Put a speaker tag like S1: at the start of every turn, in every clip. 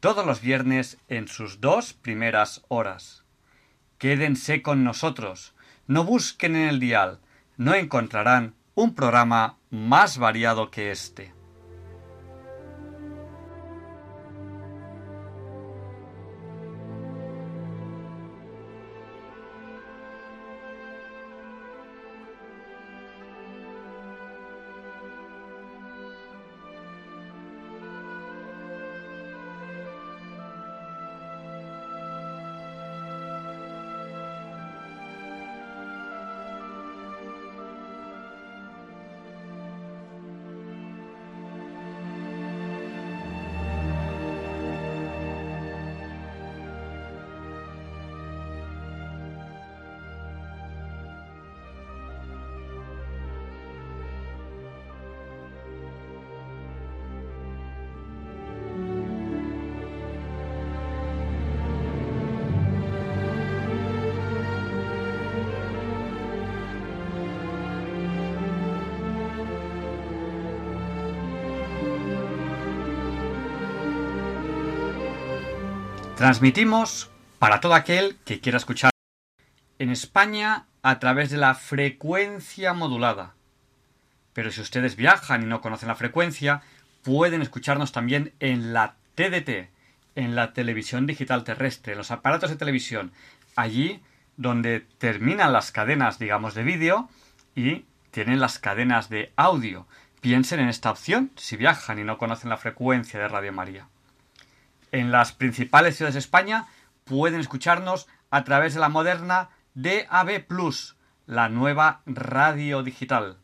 S1: todos los viernes en sus dos primeras horas. Quédense con nosotros, no busquen en el dial, no encontrarán un programa más variado que este. Transmitimos para todo aquel que quiera escuchar en España a través de la frecuencia modulada. Pero si ustedes viajan y no conocen la frecuencia, pueden escucharnos también en la TDT, en la televisión digital terrestre, en los aparatos de televisión, allí donde terminan las cadenas, digamos, de vídeo y tienen las cadenas de audio. Piensen en esta opción si viajan y no conocen la frecuencia de Radio María en las principales ciudades de España pueden escucharnos a través de la moderna DAB Plus, la nueva radio digital.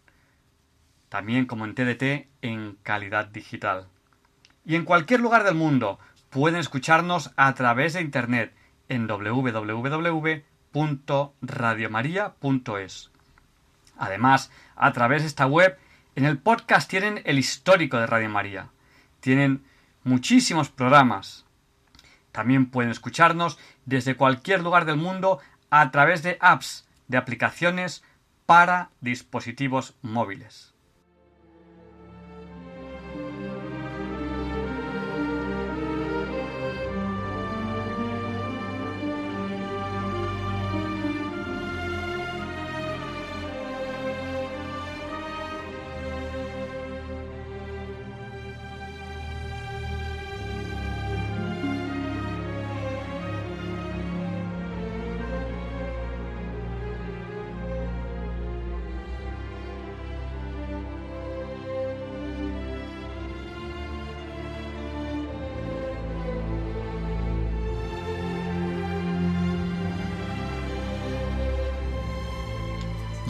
S1: También como en TDT en calidad digital. Y en cualquier lugar del mundo pueden escucharnos a través de internet en www.radiomaria.es. Además, a través de esta web, en el podcast tienen el histórico de Radio María. Tienen muchísimos programas. También pueden escucharnos desde cualquier lugar del mundo a través de apps, de aplicaciones para dispositivos móviles.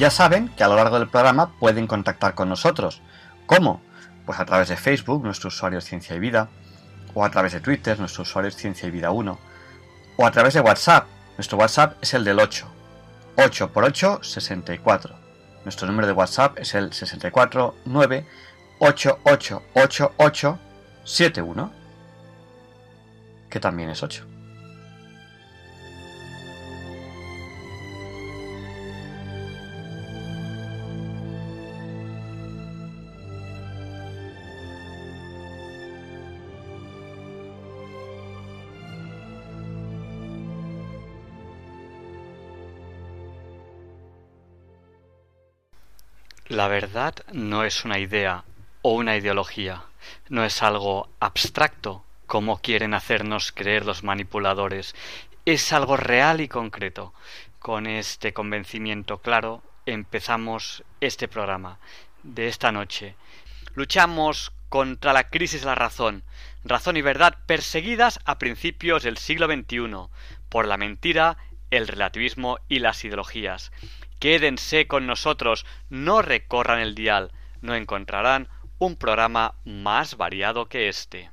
S1: Ya saben que a lo largo del programa pueden contactar con nosotros. ¿Cómo? Pues a través de Facebook, nuestro usuario es Ciencia y Vida, o a través de Twitter, nuestro usuario es Ciencia y Vida 1, o a través de WhatsApp, nuestro WhatsApp es el del 8, 8 por 8, 64. Nuestro número de WhatsApp es el 649 888871, que también es 8. La verdad no es una idea o una ideología, no es algo abstracto como quieren hacernos creer los manipuladores. Es algo real y concreto. Con este convencimiento claro empezamos este programa de esta noche. Luchamos contra la crisis de la razón, razón y verdad perseguidas a principios del siglo XXI por la mentira, el relativismo y las ideologías. Quédense con nosotros, no recorran el dial, no encontrarán un programa más variado que este.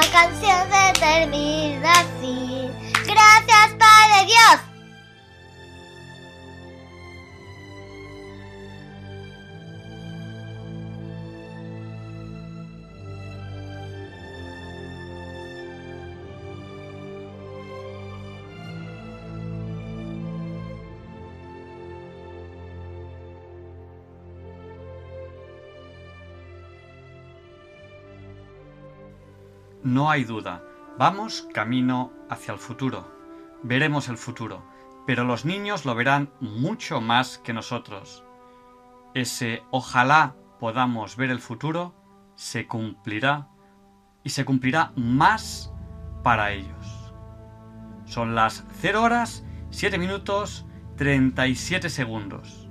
S2: Canción se termina así. Gracias, Padre Dios.
S1: No hay duda, vamos camino hacia el futuro. Veremos el futuro, pero los niños lo verán mucho más que nosotros. Ese ojalá podamos ver el futuro se cumplirá y se cumplirá más para ellos. Son las 0 horas 7 minutos 37 segundos.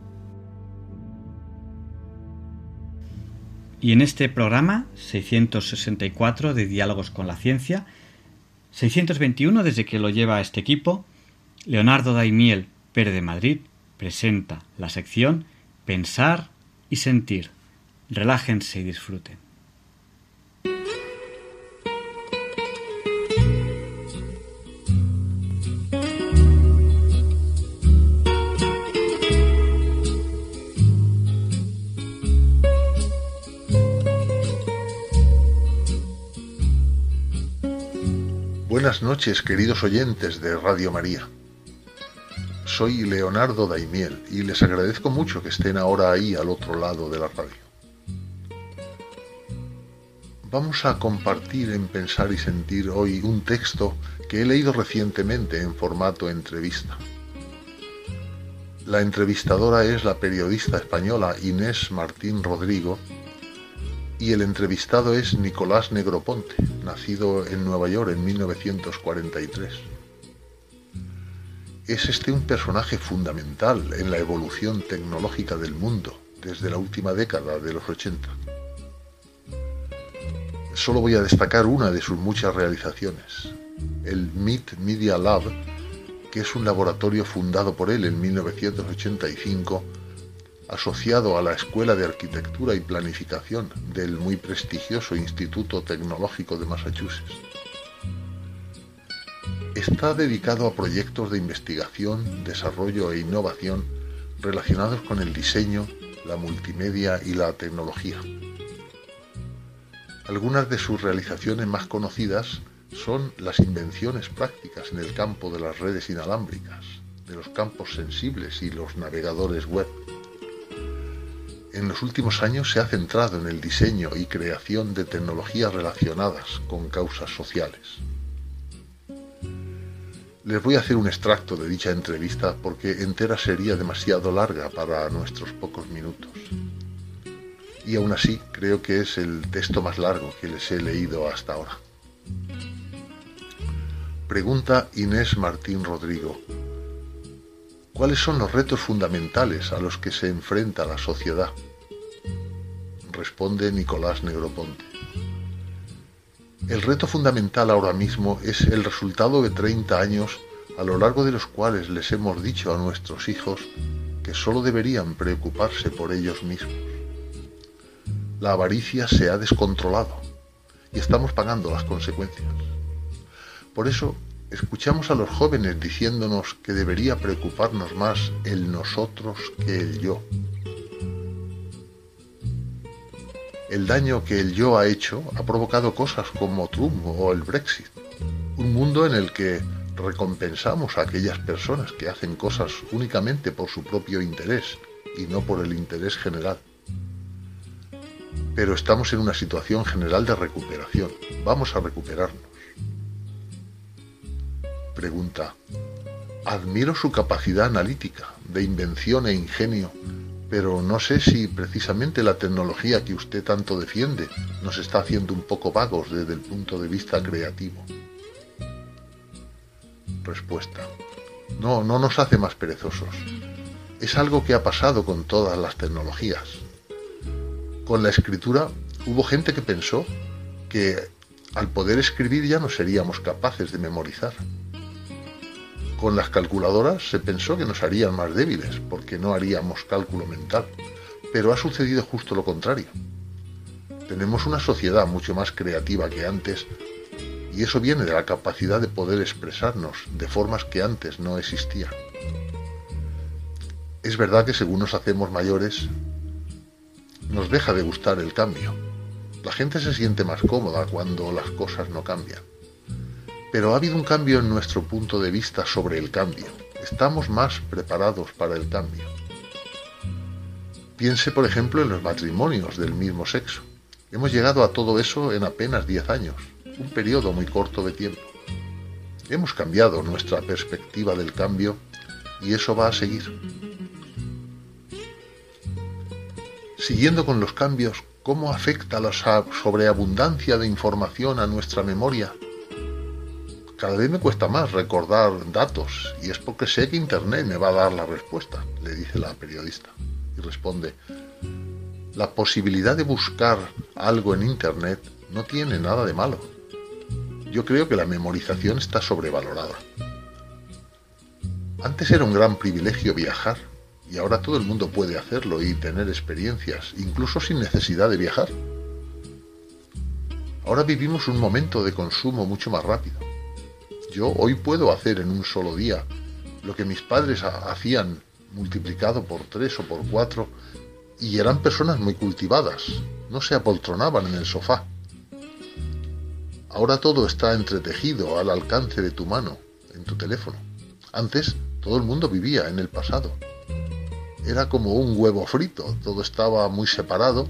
S1: Y en este programa 664 de Diálogos con la Ciencia, 621 desde que lo lleva este equipo, Leonardo Daimiel, Pérez de Madrid, presenta la sección Pensar y Sentir. Relájense y disfruten.
S3: Buenas noches, queridos oyentes de Radio María. Soy Leonardo Daimiel y les agradezco mucho que estén ahora ahí al otro lado de la radio. Vamos a compartir en Pensar y Sentir hoy un texto que he leído recientemente en formato entrevista. La entrevistadora es la periodista española Inés Martín Rodrigo y el entrevistado es Nicolás Negroponte, nacido en Nueva York en 1943. Es este un personaje fundamental en la evolución tecnológica del mundo desde la última década de los 80. Solo voy a destacar una de sus muchas realizaciones, el MIT Media Lab, que es un laboratorio fundado por él en 1985 asociado a la Escuela de Arquitectura y Planificación del muy prestigioso Instituto Tecnológico de Massachusetts. Está dedicado a proyectos de investigación, desarrollo e innovación relacionados con el diseño, la multimedia y la tecnología. Algunas de sus realizaciones más conocidas son las invenciones prácticas en el campo de las redes inalámbricas, de los campos sensibles y los navegadores web en los últimos años se ha centrado en el diseño y creación de tecnologías relacionadas con causas sociales. Les voy a hacer un extracto de dicha entrevista porque entera sería demasiado larga para nuestros pocos minutos. y aún así creo que es el texto más largo que les he leído hasta ahora. Pregunta Inés Martín Rodrigo. ¿Cuáles son los retos fundamentales a los que se enfrenta la sociedad? Responde Nicolás Negroponte. El reto fundamental ahora mismo es el resultado de 30 años a lo largo de los cuales les hemos dicho a nuestros hijos que solo deberían preocuparse por ellos mismos. La avaricia se ha descontrolado y estamos pagando las consecuencias. Por eso escuchamos a los jóvenes diciéndonos que debería preocuparnos más el nosotros que el yo. El daño que el yo ha hecho ha provocado cosas como Trump o el Brexit. Un mundo en el que recompensamos a aquellas personas que hacen cosas únicamente por su propio interés y no por el interés general. Pero estamos en una situación general de recuperación. Vamos a recuperarnos. Pregunta. Admiro su capacidad analítica, de invención e ingenio, pero no sé si precisamente la tecnología que usted tanto defiende nos está haciendo un poco vagos desde el punto de vista creativo. Respuesta. No, no nos hace más perezosos. Es algo que ha pasado con todas las tecnologías. Con la escritura hubo gente que pensó que al poder escribir ya no seríamos capaces de memorizar. Con las calculadoras se pensó que nos harían más débiles porque no haríamos cálculo mental, pero ha sucedido justo lo contrario. Tenemos una sociedad mucho más creativa que antes y eso viene de la capacidad de poder expresarnos de formas que antes no existían. Es verdad que según nos hacemos mayores, nos deja de gustar el cambio. La gente se siente más cómoda cuando las cosas no cambian. Pero ha habido un cambio en nuestro punto de vista sobre el cambio. Estamos más preparados para el cambio. Piense, por ejemplo, en los matrimonios del mismo sexo. Hemos llegado a todo eso en apenas 10 años un periodo muy corto de tiempo. Hemos cambiado nuestra perspectiva del cambio y eso va a seguir. Siguiendo con los cambios, ¿cómo afecta la sobreabundancia de información a nuestra memoria? Cada vez me cuesta más recordar datos y es porque sé que Internet me va a dar la respuesta, le dice la periodista. Y responde, la posibilidad de buscar algo en Internet no tiene nada de malo. Yo creo que la memorización está sobrevalorada. Antes era un gran privilegio viajar y ahora todo el mundo puede hacerlo y tener experiencias, incluso sin necesidad de viajar. Ahora vivimos un momento de consumo mucho más rápido. Yo hoy puedo hacer en un solo día lo que mis padres hacían multiplicado por tres o por cuatro y eran personas muy cultivadas, no se apoltronaban en el sofá. Ahora todo está entretejido al alcance de tu mano, en tu teléfono. Antes todo el mundo vivía en el pasado. Era como un huevo frito, todo estaba muy separado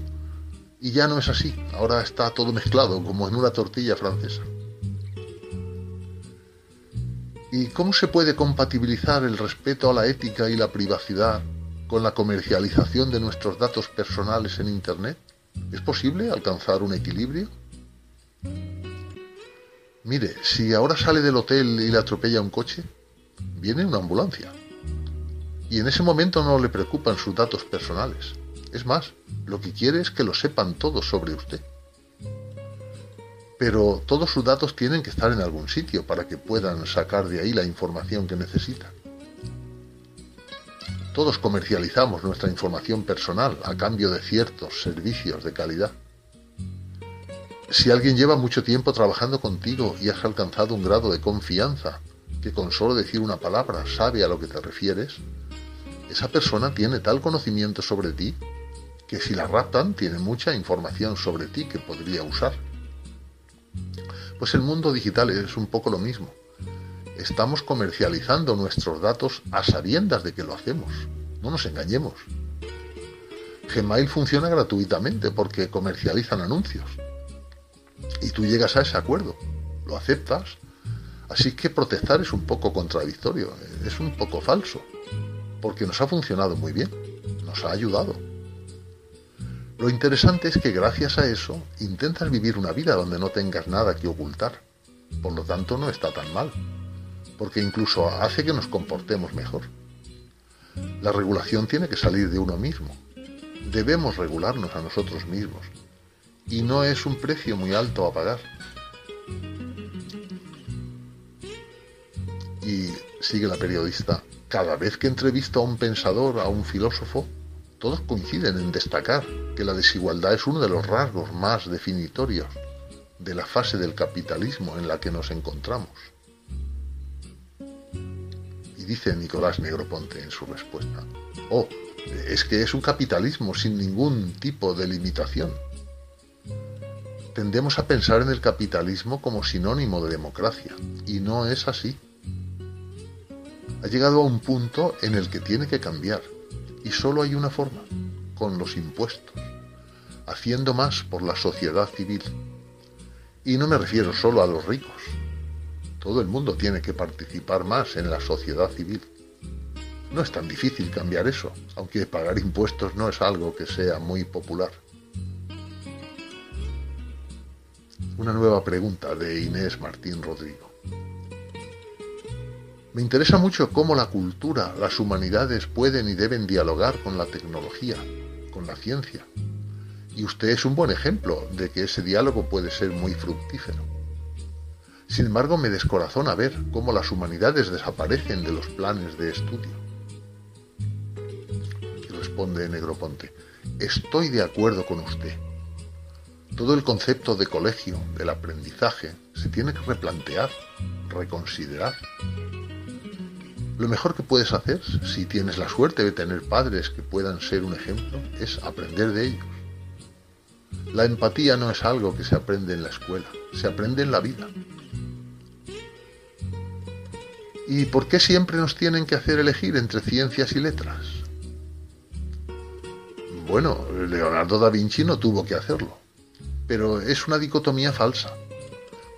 S3: y ya no es así. Ahora está todo mezclado como en una tortilla francesa. ¿Y cómo se puede compatibilizar el respeto a la ética y la privacidad con la comercialización de nuestros datos personales en Internet? ¿Es posible alcanzar un equilibrio? Mire, si ahora sale del hotel y le atropella un coche, viene una ambulancia. Y en ese momento no le preocupan sus datos personales. Es más, lo que quiere es que lo sepan todos sobre usted. Pero todos sus datos tienen que estar en algún sitio para que puedan sacar de ahí la información que necesitan. Todos comercializamos nuestra información personal a cambio de ciertos servicios de calidad. Si alguien lleva mucho tiempo trabajando contigo y has alcanzado un grado de confianza, que con solo decir una palabra sabe a lo que te refieres, esa persona tiene tal conocimiento sobre ti que si la raptan tiene mucha información sobre ti que podría usar. Pues el mundo digital es un poco lo mismo. Estamos comercializando nuestros datos a sabiendas de que lo hacemos. No nos engañemos. Gmail funciona gratuitamente porque comercializan anuncios y tú llegas a ese acuerdo, lo aceptas. Así que protestar es un poco contradictorio, es un poco falso, porque nos ha funcionado muy bien, nos ha ayudado. Lo interesante es que gracias a eso intentas vivir una vida donde no tengas nada que ocultar. Por lo tanto, no está tan mal, porque incluso hace que nos comportemos mejor. La regulación tiene que salir de uno mismo. Debemos regularnos a nosotros mismos. Y no es un precio muy alto a pagar. Y sigue la periodista, cada vez que entrevisto a un pensador, a un filósofo, todos coinciden en destacar que la desigualdad es uno de los rasgos más definitorios de la fase del capitalismo en la que nos encontramos. Y dice Nicolás Negroponte en su respuesta, oh, es que es un capitalismo sin ningún tipo de limitación. Tendemos a pensar en el capitalismo como sinónimo de democracia, y no es así. Ha llegado a un punto en el que tiene que cambiar y solo hay una forma, con los impuestos, haciendo más por la sociedad civil. Y no me refiero solo a los ricos. Todo el mundo tiene que participar más en la sociedad civil. No es tan difícil cambiar eso, aunque pagar impuestos no es algo que sea muy popular. Una nueva pregunta de Inés Martín Rodrigo. Me interesa mucho cómo la cultura, las humanidades pueden y deben dialogar con la tecnología, con la ciencia. Y usted es un buen ejemplo de que ese diálogo puede ser muy fructífero. Sin embargo, me descorazona ver cómo las humanidades desaparecen de los planes de estudio. Y responde Negroponte, estoy de acuerdo con usted. Todo el concepto de colegio, del aprendizaje, se tiene que replantear, reconsiderar. Lo mejor que puedes hacer, si tienes la suerte de tener padres que puedan ser un ejemplo, es aprender de ellos. La empatía no es algo que se aprende en la escuela, se aprende en la vida. ¿Y por qué siempre nos tienen que hacer elegir entre ciencias y letras? Bueno, Leonardo da Vinci no tuvo que hacerlo, pero es una dicotomía falsa.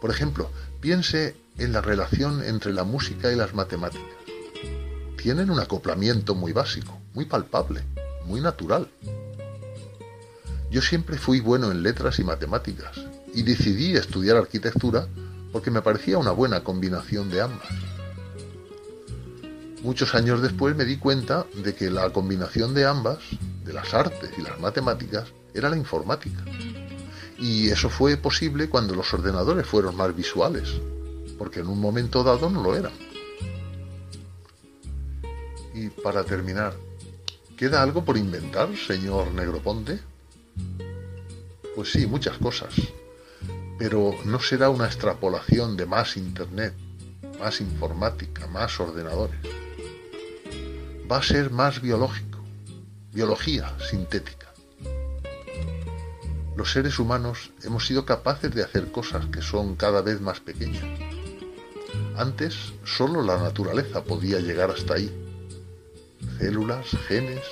S3: Por ejemplo, piense en la relación entre la música y las matemáticas tienen un acoplamiento muy básico, muy palpable, muy natural. Yo siempre fui bueno en letras y matemáticas y decidí estudiar arquitectura porque me parecía una buena combinación de ambas. Muchos años después me di cuenta de que la combinación de ambas, de las artes y las matemáticas, era la informática. Y eso fue posible cuando los ordenadores fueron más visuales, porque en un momento dado no lo eran. Y para terminar, ¿queda algo por inventar, señor Negroponte? Pues sí, muchas cosas. Pero no será una extrapolación de más Internet, más informática, más ordenadores. Va a ser más biológico, biología sintética. Los seres humanos hemos sido capaces de hacer cosas que son cada vez más pequeñas. Antes solo la naturaleza podía llegar hasta ahí células, genes,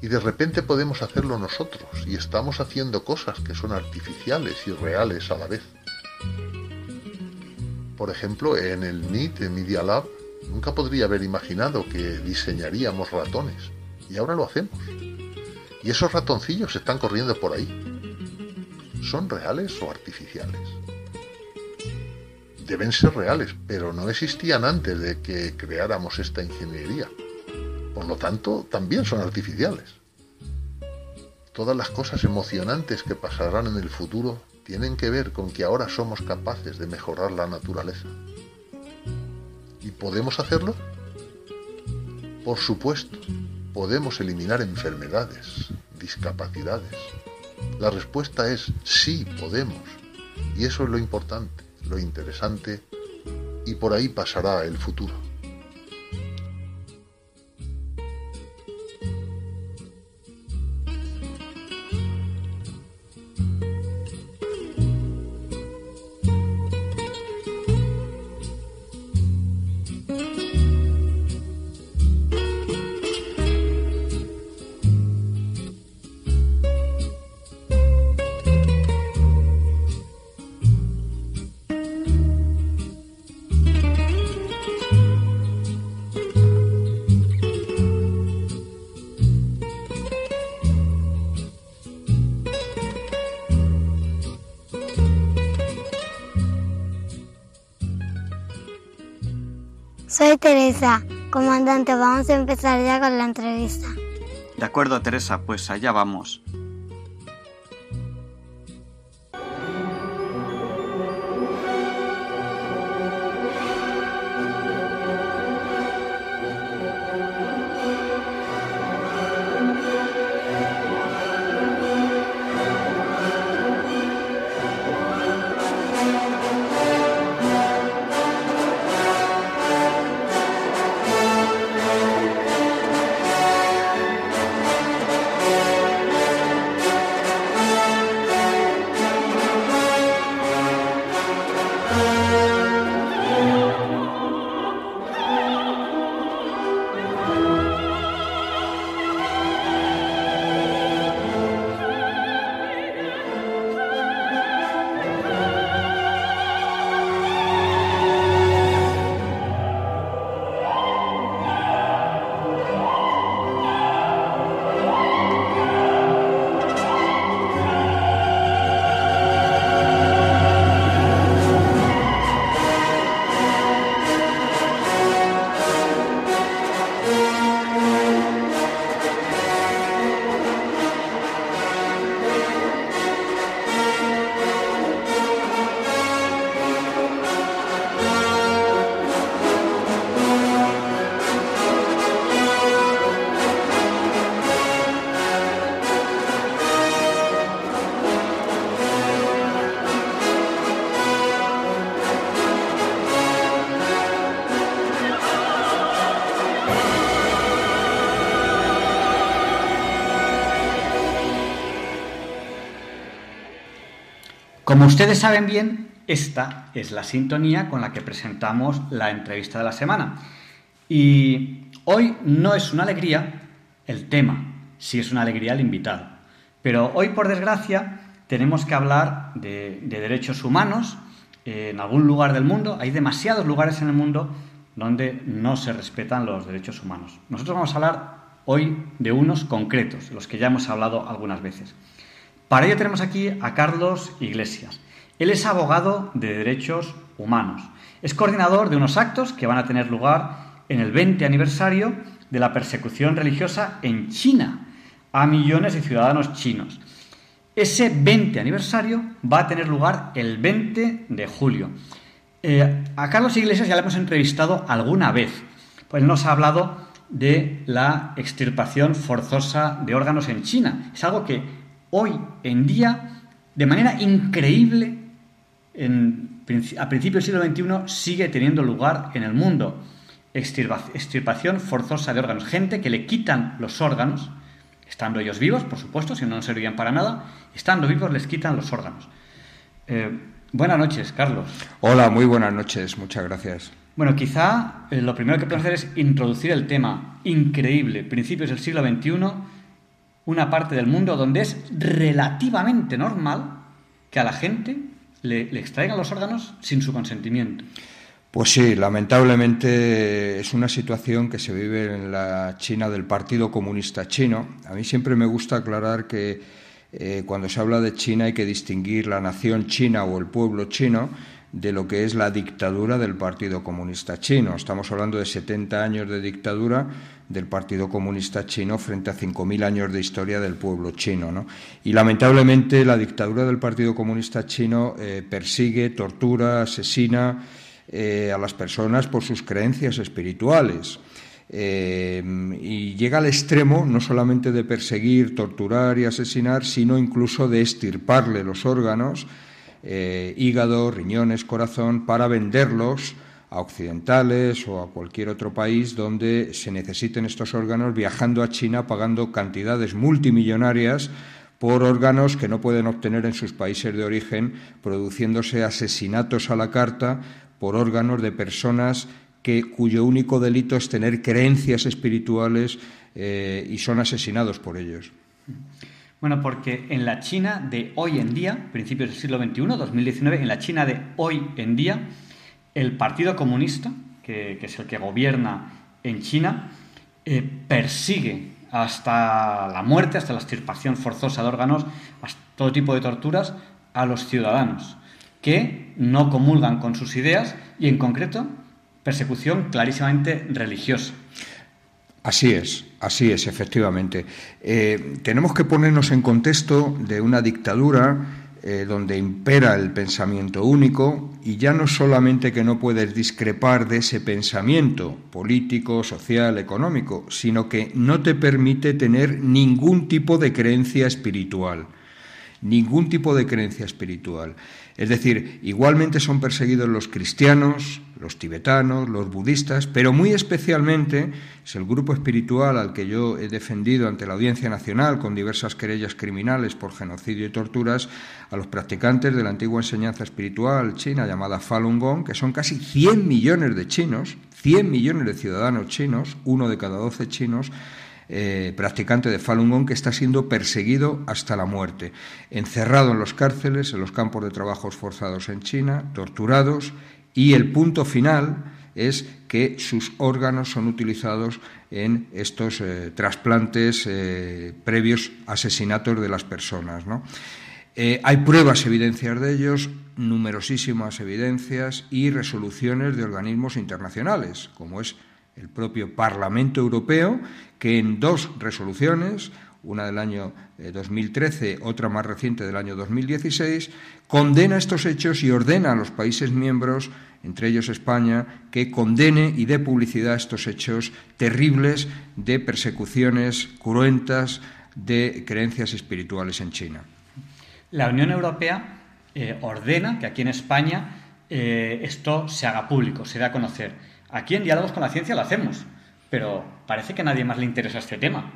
S3: y de repente podemos hacerlo nosotros y estamos haciendo cosas que son artificiales y reales a la vez. Por ejemplo, en el MIT, en Media Lab, nunca podría haber imaginado que diseñaríamos ratones y ahora lo hacemos. Y esos ratoncillos están corriendo por ahí. ¿Son reales o artificiales? Deben ser reales, pero no existían antes de que creáramos esta ingeniería. Por lo tanto, también son artificiales. Todas las cosas emocionantes que pasarán en el futuro tienen que ver con que ahora somos capaces de mejorar la naturaleza. ¿Y podemos hacerlo? Por supuesto, podemos eliminar enfermedades, discapacidades. La respuesta es sí, podemos. Y eso es lo importante, lo interesante, y por ahí pasará el futuro.
S4: Comandante. Vamos a empezar ya con la entrevista.
S1: De acuerdo, Teresa, pues allá vamos. Como ustedes saben bien, esta es la sintonía con la que presentamos la entrevista de la semana. Y hoy no es una alegría el tema, sí es una alegría el invitado. Pero hoy, por desgracia, tenemos que hablar de, de derechos humanos en algún lugar del mundo. Hay demasiados lugares en el mundo donde no se respetan los derechos humanos. Nosotros vamos a hablar hoy de unos concretos, los que ya hemos hablado algunas veces. Para ello tenemos aquí a Carlos Iglesias. Él es abogado de derechos humanos. Es coordinador de unos actos que van a tener lugar en el 20 aniversario de la persecución religiosa en China a millones de ciudadanos chinos. Ese 20 aniversario va a tener lugar el 20 de julio. Eh, a Carlos Iglesias ya le hemos entrevistado alguna vez. Pues nos ha hablado de la extirpación forzosa de órganos en China. Es algo que hoy en día, de manera increíble, a principios del siglo XXI sigue teniendo lugar en el mundo. Extirpación forzosa de órganos. Gente que le quitan los órganos, estando ellos vivos, por supuesto, si no, no servirían para nada, estando vivos les quitan los órganos. Eh, buenas noches, Carlos.
S5: Hola, muy buenas noches, muchas gracias.
S1: Bueno, quizá eh, lo primero que podemos hacer es introducir el tema increíble, principios del siglo XXI una parte del mundo donde es relativamente normal que a la gente le, extraigan los órganos sin su consentimiento.
S5: Pues sí, lamentablemente es una situación que se vive en la China del Partido Comunista Chino. A mí siempre me gusta aclarar que eh, cuando se habla de China hay que distinguir la nación china o el pueblo chino de lo que es la dictadura del Partido Comunista Chino. Estamos hablando de 70 años de dictadura del Partido Comunista Chino frente a 5.000 años de historia del pueblo chino. Y lamentablemente la dictadura del Partido Comunista Chino eh, persigue, tortura, asesina eh, a las personas por sus creencias espirituales. Eh, y llega al extremo no solamente de perseguir, torturar y asesinar, sino incluso de estirparle los órganos, hígado, riñones, corazón, para venderlos a occidentales o a cualquier otro país donde se necesiten estos órganos, viajando a China pagando cantidades multimillonarias por órganos que no pueden obtener en sus países de origen, produciéndose asesinatos a la carta por órganos de personas que, cuyo único delito es tener creencias espirituales eh, y son asesinados por ellos.
S1: Bueno, porque en la China de hoy en día, principios del siglo XXI, 2019, en la China de hoy en día, el Partido Comunista, que, es el que gobierna en China, eh, persigue hasta la muerte, hasta la extirpación forzosa de órganos, hasta todo tipo de torturas a los ciudadanos que no comulgan con sus ideas y en concreto persecución clarísimamente religiosa.
S5: Así es, así es, efectivamente. Eh, tenemos que ponernos en contexto de una dictadura eh, donde impera el pensamiento único y ya no solamente que no puedes discrepar de ese pensamiento político, social, económico, sino que no te permite tener ningún tipo de creencia espiritual ningún tipo de creencia espiritual. Es decir, igualmente son perseguidos los cristianos, los tibetanos, los budistas, pero muy especialmente es el grupo espiritual al que yo he defendido ante la Audiencia Nacional con diversas querellas criminales por genocidio y torturas a los practicantes de la antigua enseñanza espiritual china llamada Falun Gong, que son casi 100 millones de chinos, 100 millones de ciudadanos chinos, uno de cada 12 chinos, eh, practicante de Falun Gong que está siendo perseguido hasta la muerte, encerrado en los cárceles, en los campos de trabajos forzados en China, torturados y el punto final es que sus órganos son utilizados en estos eh, trasplantes eh, previos asesinatos de las personas. hay pruebas, evidencias de ellos, numerosísimas evidencias y resoluciones de organismos internacionales, como es el propio Parlamento Europeo, que en dos resoluciones, una del año 2013, eh, otra más reciente del año 2016, condena estos hechos y ordena a los países miembros, entre ellos España, que condene y dé publicidad a estos hechos terribles de persecuciones cruentas de creencias espirituales en China.
S1: La Unión Europea eh, ordena que aquí en España eh, esto se haga público, se dé a conocer. Aquí en Diálogos con la Ciencia lo hacemos, pero parece que a nadie más le interesa este tema.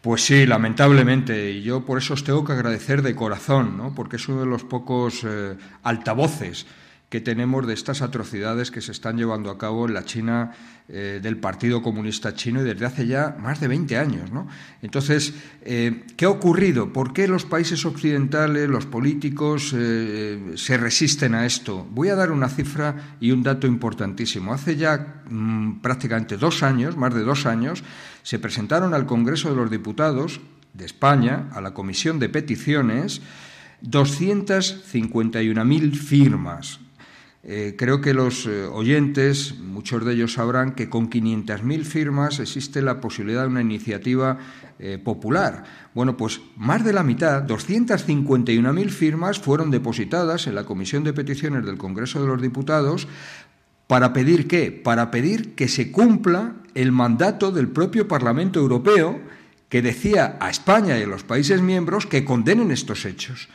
S5: Pues sí, lamentablemente, y yo por eso os tengo que agradecer de corazón, ¿no? porque es uno de los pocos eh, altavoces que tenemos de estas atrocidades que se están llevando a cabo en la China eh, del Partido Comunista Chino y desde hace ya más de 20 años. ¿no? Entonces, eh, ¿qué ha ocurrido? ¿Por qué los países occidentales, los políticos, eh, se resisten a esto? Voy a dar una cifra y un dato importantísimo. Hace ya mm, prácticamente dos años, más de dos años, se presentaron al Congreso de los Diputados de España, a la Comisión de Peticiones, 251.000 firmas eh, creo que los eh, oyentes, muchos de ellos sabrán que con 500.000 firmas existe la posibilidad de una iniciativa eh, popular. Bueno, pues más de la mitad, 251.000 firmas, fueron depositadas en la Comisión de Peticiones del Congreso de los Diputados para pedir qué? Para pedir que se cumpla el mandato del propio Parlamento Europeo que decía a España y a los países miembros que condenen estos hechos.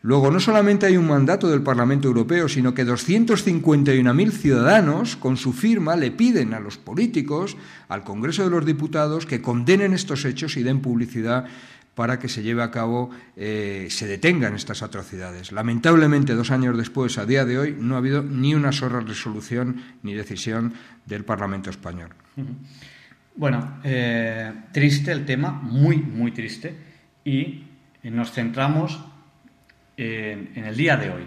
S5: Luego, no solamente hay un mandato del Parlamento Europeo, sino que 251.000 ciudadanos, con su firma, le piden a los políticos, al Congreso de los Diputados, que condenen estos hechos y den publicidad para que se lleve a cabo, eh, se detengan estas atrocidades. Lamentablemente, dos años después, a día de hoy, no ha habido ni una sola resolución ni decisión del Parlamento español.
S1: Bueno, eh, triste el tema, muy, muy triste, y nos centramos en, el día de hoy.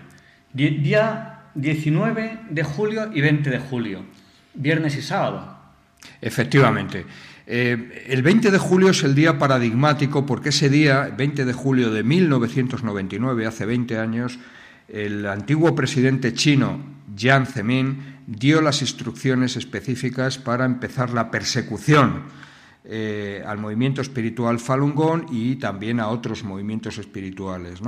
S1: Día 19 de julio y 20 de julio, viernes y sábado.
S5: Efectivamente. Eh, el 20 de julio es el día paradigmático porque ese día, 20 de julio de 1999, hace 20 años, el antiguo presidente chino Jiang Zemin dio las instrucciones específicas para empezar la persecución eh, al movimiento espiritual Falun Gong y también a otros movimientos espirituales.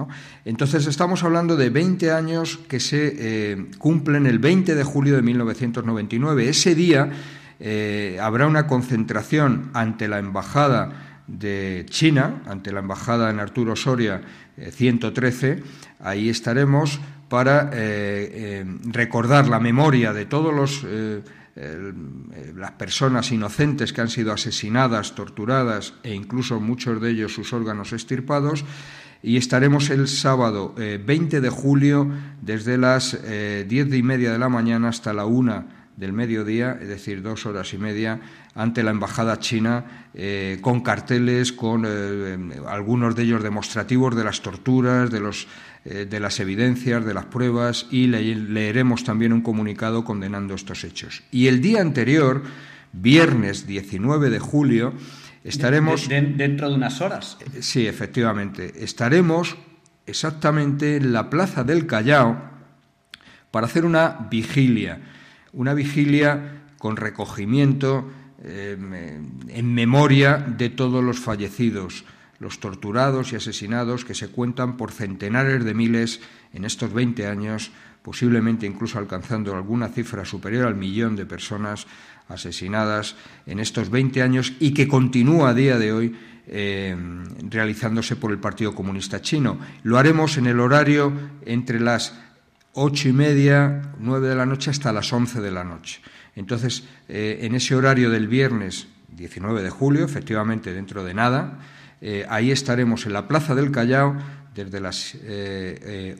S5: Entonces estamos hablando de 20 años que se eh, cumplen el 20 de julio de 1999. Ese día eh, habrá una concentración ante la Embajada de China, ante la Embajada en Arturo Soria 113. Ahí estaremos para recordar la memoria de todos los eh, las personas inocentes que han sido asesinadas, torturadas e incluso muchos de ellos sus órganos estirpados. Y estaremos el sábado 20 eh, de julio desde las eh, diez y media de la mañana hasta la una del mediodía, es decir, dos horas y media, ante la embajada china, con carteles, con algunos de ellos demostrativos de las torturas, de los eh, de las evidencias, de las pruebas y leeremos también un comunicado condenando estos hechos. Y el día anterior, viernes 19 de julio, estaremos...
S1: dentro de unas horas.
S5: Eh, sí, efectivamente. Estaremos exactamente en la Plaza del Callao para hacer una vigilia una vigilia con recogimiento en memoria de todos los fallecidos, los torturados y asesinados que se cuentan por centenares de miles en estos 20 años, posiblemente incluso alcanzando alguna cifra superior al millón de personas asesinadas en estos 20 años y que continúa a día de hoy eh, realizándose por el Partido Comunista Chino. Lo haremos en el horario entre las ocho y media, nueve de la noche hasta las once de la noche. Entonces, eh, en ese horario del viernes 19 de julio, efectivamente dentro de nada, eh, ahí estaremos en la Plaza del Callao desde las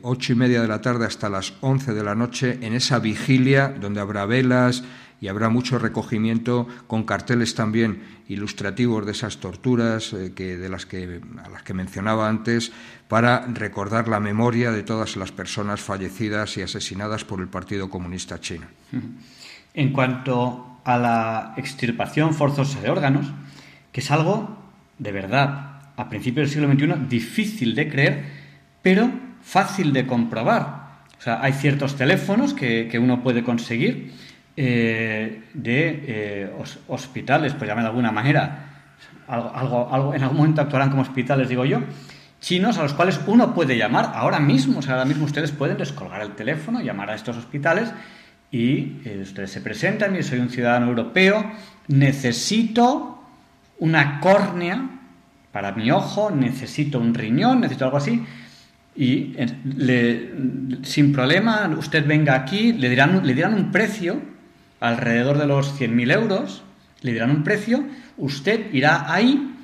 S5: ocho y media de la tarde hasta las once de la noche en esa vigilia donde habrá velas, y habrá mucho recogimiento con carteles también ilustrativos de esas torturas eh, que, de las que, a las que mencionaba antes para recordar la memoria de todas las personas fallecidas y asesinadas por el Partido Comunista Chino.
S1: En cuanto a la extirpación forzosa de órganos, que es algo de verdad a principios del siglo XXI difícil de creer, pero fácil de comprobar. O sea, hay ciertos teléfonos que, que uno puede conseguir eh, de eh, hospitales, pues llamen de alguna manera, algo, algo, en algún momento actuarán como hospitales, digo yo, chinos a los cuales uno puede llamar ahora mismo, o sea, ahora mismo ustedes pueden descolgar el teléfono, llamar a estos hospitales y eh, ustedes se presentan, y soy un ciudadano europeo, necesito una córnea para mi ojo, necesito un riñón, necesito algo así, y sin problema usted venga aquí, le dirán, le dirán un precio alrededor de los 100.000 euros, le dirán un precio, usted irá ahí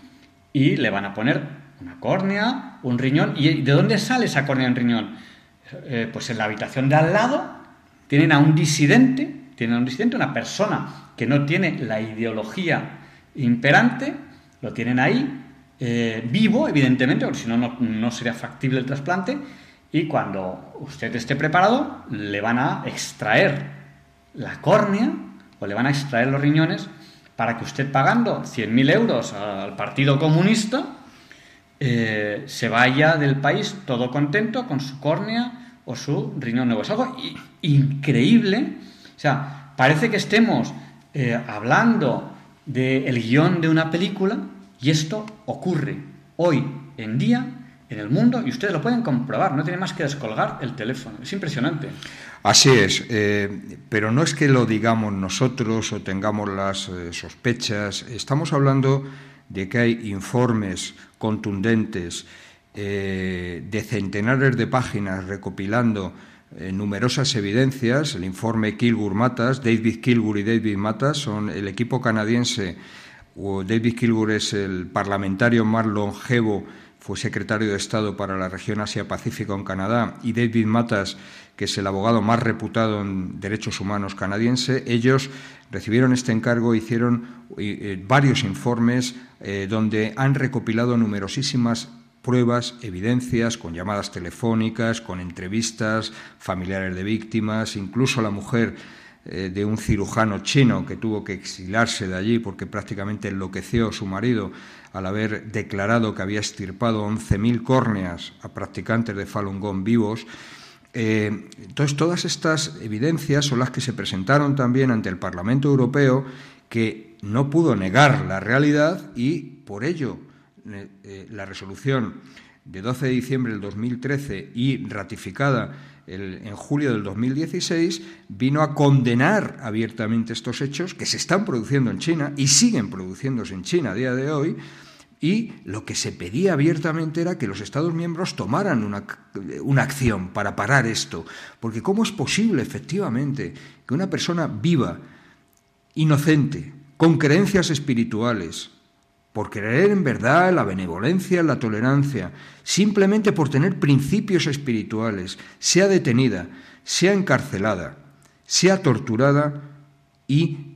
S1: y le van a poner una córnea, un riñón. ¿Y de dónde sale esa córnea un riñón? Eh, pues en la habitación de al lado tienen a un disidente, tienen a un disidente, una persona que no tiene la ideología imperante, lo tienen ahí, eh, vivo, evidentemente, porque si no, no sería factible el trasplante, y cuando usted esté preparado, le van a extraer la córnea o le van a extraer los riñones para que usted pagando 100.000 euros al Partido Comunista eh, se vaya del país todo contento con su córnea o su riñón nuevo. Es algo increíble. O sea, parece que estemos eh, hablando del guion de una película y esto ocurre hoy en día en el mundo y ustedes lo pueden comprobar, no tiene más que descolgar el teléfono. Es impresionante.
S5: Así es, eh, pero no es que lo digamos nosotros o tengamos las eh, sospechas, estamos hablando de que hay informes contundentes eh, de centenares de páginas recopilando numerosas evidencias. El informe Kilgur Matas, David Kilgur y David Matas son el equipo canadiense, David Kilgur es el parlamentario más longevo fue secretario de Estado para la región Asia-Pacífico en Canadá, y David Matas, que es el abogado más reputado en derechos humanos canadiense, ellos recibieron este encargo, hicieron eh, varios informes eh, donde han recopilado numerosísimas pruebas, evidencias, con llamadas telefónicas, con entrevistas, familiares de víctimas, incluso la mujer eh, de un cirujano chino que tuvo que exiliarse de allí porque prácticamente enloqueció su marido al haber declarado que había extirpado 11.000 córneas a practicantes de Falun Gong vivos. Eh, entonces, todas estas evidencias son las que se presentaron también ante el Parlamento Europeo, que no pudo negar la realidad y, por ello, eh, la resolución de 12 de diciembre del 2013 y ratificada en julio del 2016 vino a condenar abiertamente estos hechos que se están produciendo en China y siguen produciéndose en China a día de hoy. Y lo que se pedía abiertamente era que los Estados miembros tomaran una, una acción para parar esto. Porque ¿cómo es posible, efectivamente, que una persona viva, inocente, con creencias espirituales, por creer en verdad la benevolencia, en la tolerancia, simplemente por tener principios espirituales, sea detenida, sea encarcelada, sea torturada y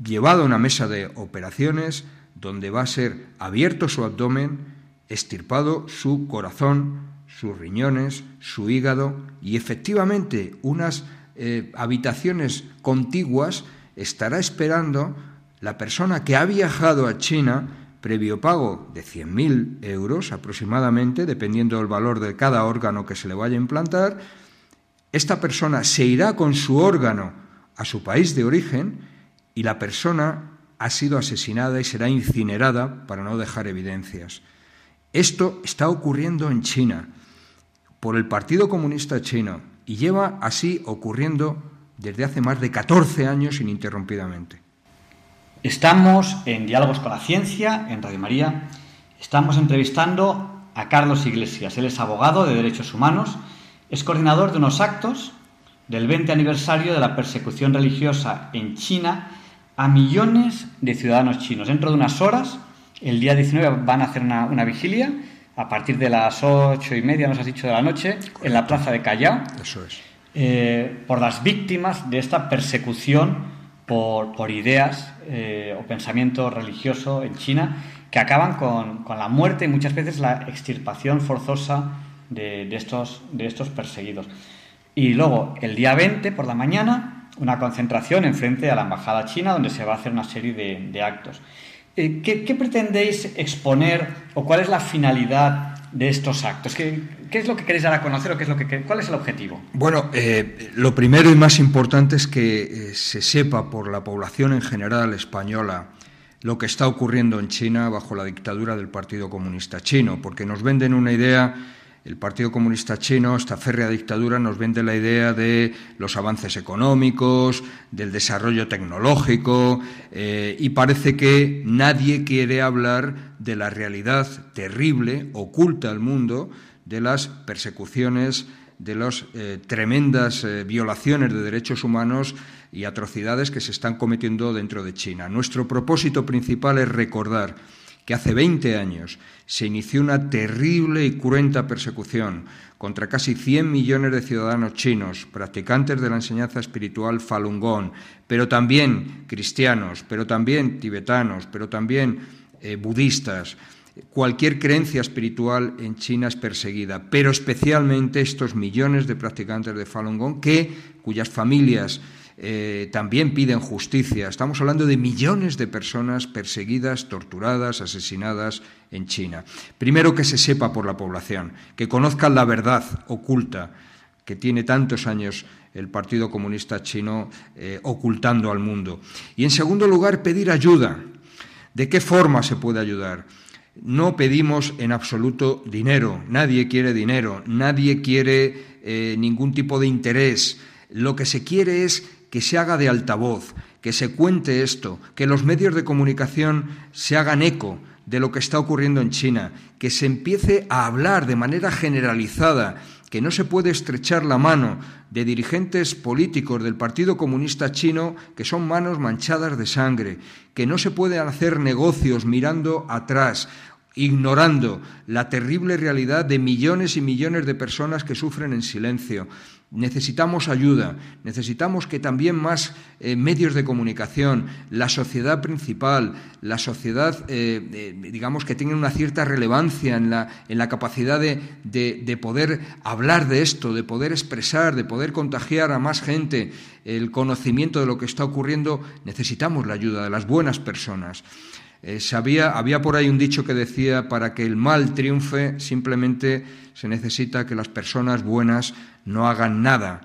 S5: llevada a una mesa de operaciones donde va a ser abierto su abdomen, estirpado su corazón, sus riñones, su hígado y efectivamente unas eh, habitaciones contiguas estará esperando la persona que ha viajado a China previo pago de 100.000 euros aproximadamente, dependiendo del valor de cada órgano que se le vaya a implantar, esta persona se irá con su órgano a su país de origen y la persona ha sido asesinada y será incinerada para no dejar evidencias. Esto está ocurriendo en China por el Partido Comunista Chino y lleva así ocurriendo desde hace más de 14 años ininterrumpidamente.
S1: Estamos en Diálogos con la Ciencia, en Radio María. Estamos entrevistando a Carlos Iglesias. Él es abogado de derechos humanos, es coordinador de unos actos del 20 aniversario de la persecución religiosa en China a millones de ciudadanos chinos. Dentro de unas horas, el día 19, van a hacer una, vigilia a partir de las ocho y media, nos has dicho, de la noche, en la plaza de Callao.
S5: Eso es.
S1: Eh, por las víctimas de esta persecución por, ideas eh, o pensamiento religioso en China que acaban con, la muerte y muchas veces la extirpación forzosa de, estos, perseguidos. Y luego, el día 20 por la mañana, una concentración en frente a la Embajada China donde se va a hacer una serie de, actos. Eh, ¿qué, pretendéis exponer o cuál es la finalidad de estos actos? ¿Qué, es lo que queréis dar a conocer o qué es lo que, cuál es el objetivo?
S5: Bueno, eh, lo primero y más importante es que eh, se sepa por la población en general española lo que está ocurriendo en China bajo la dictadura del Partido Comunista Chino, porque nos venden una idea el Partido Comunista Chino, esta férrea dictadura, nos vende la idea de los avances económicos, del desarrollo tecnológico, eh, y parece que nadie quiere hablar de la realidad terrible, oculta al mundo, de las persecuciones, de las eh, tremendas eh, violaciones de derechos humanos y atrocidades que se están cometiendo dentro de China. Nuestro propósito principal es recordar que hace 20 años se inició una terrible y cruenta persecución contra casi 100 millones de ciudadanos chinos, practicantes de la enseñanza espiritual Falun Gong, pero también cristianos, pero también tibetanos, pero también eh, budistas. Cualquier creencia espiritual en China es perseguida, pero especialmente estos millones de practicantes de Falun Gong que, cuyas familias eh, también piden justicia. Estamos hablando de millones de personas perseguidas, torturadas, asesinadas en China. Primero que se sepa por la población, que conozcan la verdad oculta que tiene tantos años el Partido Comunista Chino eh, ocultando al mundo. Y en segundo lugar, pedir ayuda. ¿De qué forma se puede ayudar? No pedimos en absoluto dinero, nadie quiere dinero, nadie quiere eh, ningún tipo de interés. Lo que se quiere es que se haga de altavoz, que se cuente esto, que los medios de comunicación se hagan eco de lo que está ocurriendo en China, que se empiece a hablar de manera generalizada, que no se puede estrechar la mano de dirigentes políticos del Partido Comunista Chino que son manos manchadas de sangre, que no se pueden hacer negocios mirando atrás ignorando la terrible realidad de millones y millones de personas que sufren en silencio, Necesitamos ayuda, necesitamos que también más eh, medios de comunicación, la sociedad principal, la sociedad, eh, digamos, que tenga una cierta relevancia en la, en la capacidad de, de, poder hablar de esto, de poder expresar, de poder contagiar a más gente el conocimiento de lo que está ocurriendo, necesitamos la ayuda de las buenas personas. Eh, había por ahí un dicho que decía, para que el mal triunfe, simplemente se necesita que las personas buenas no hagan nada.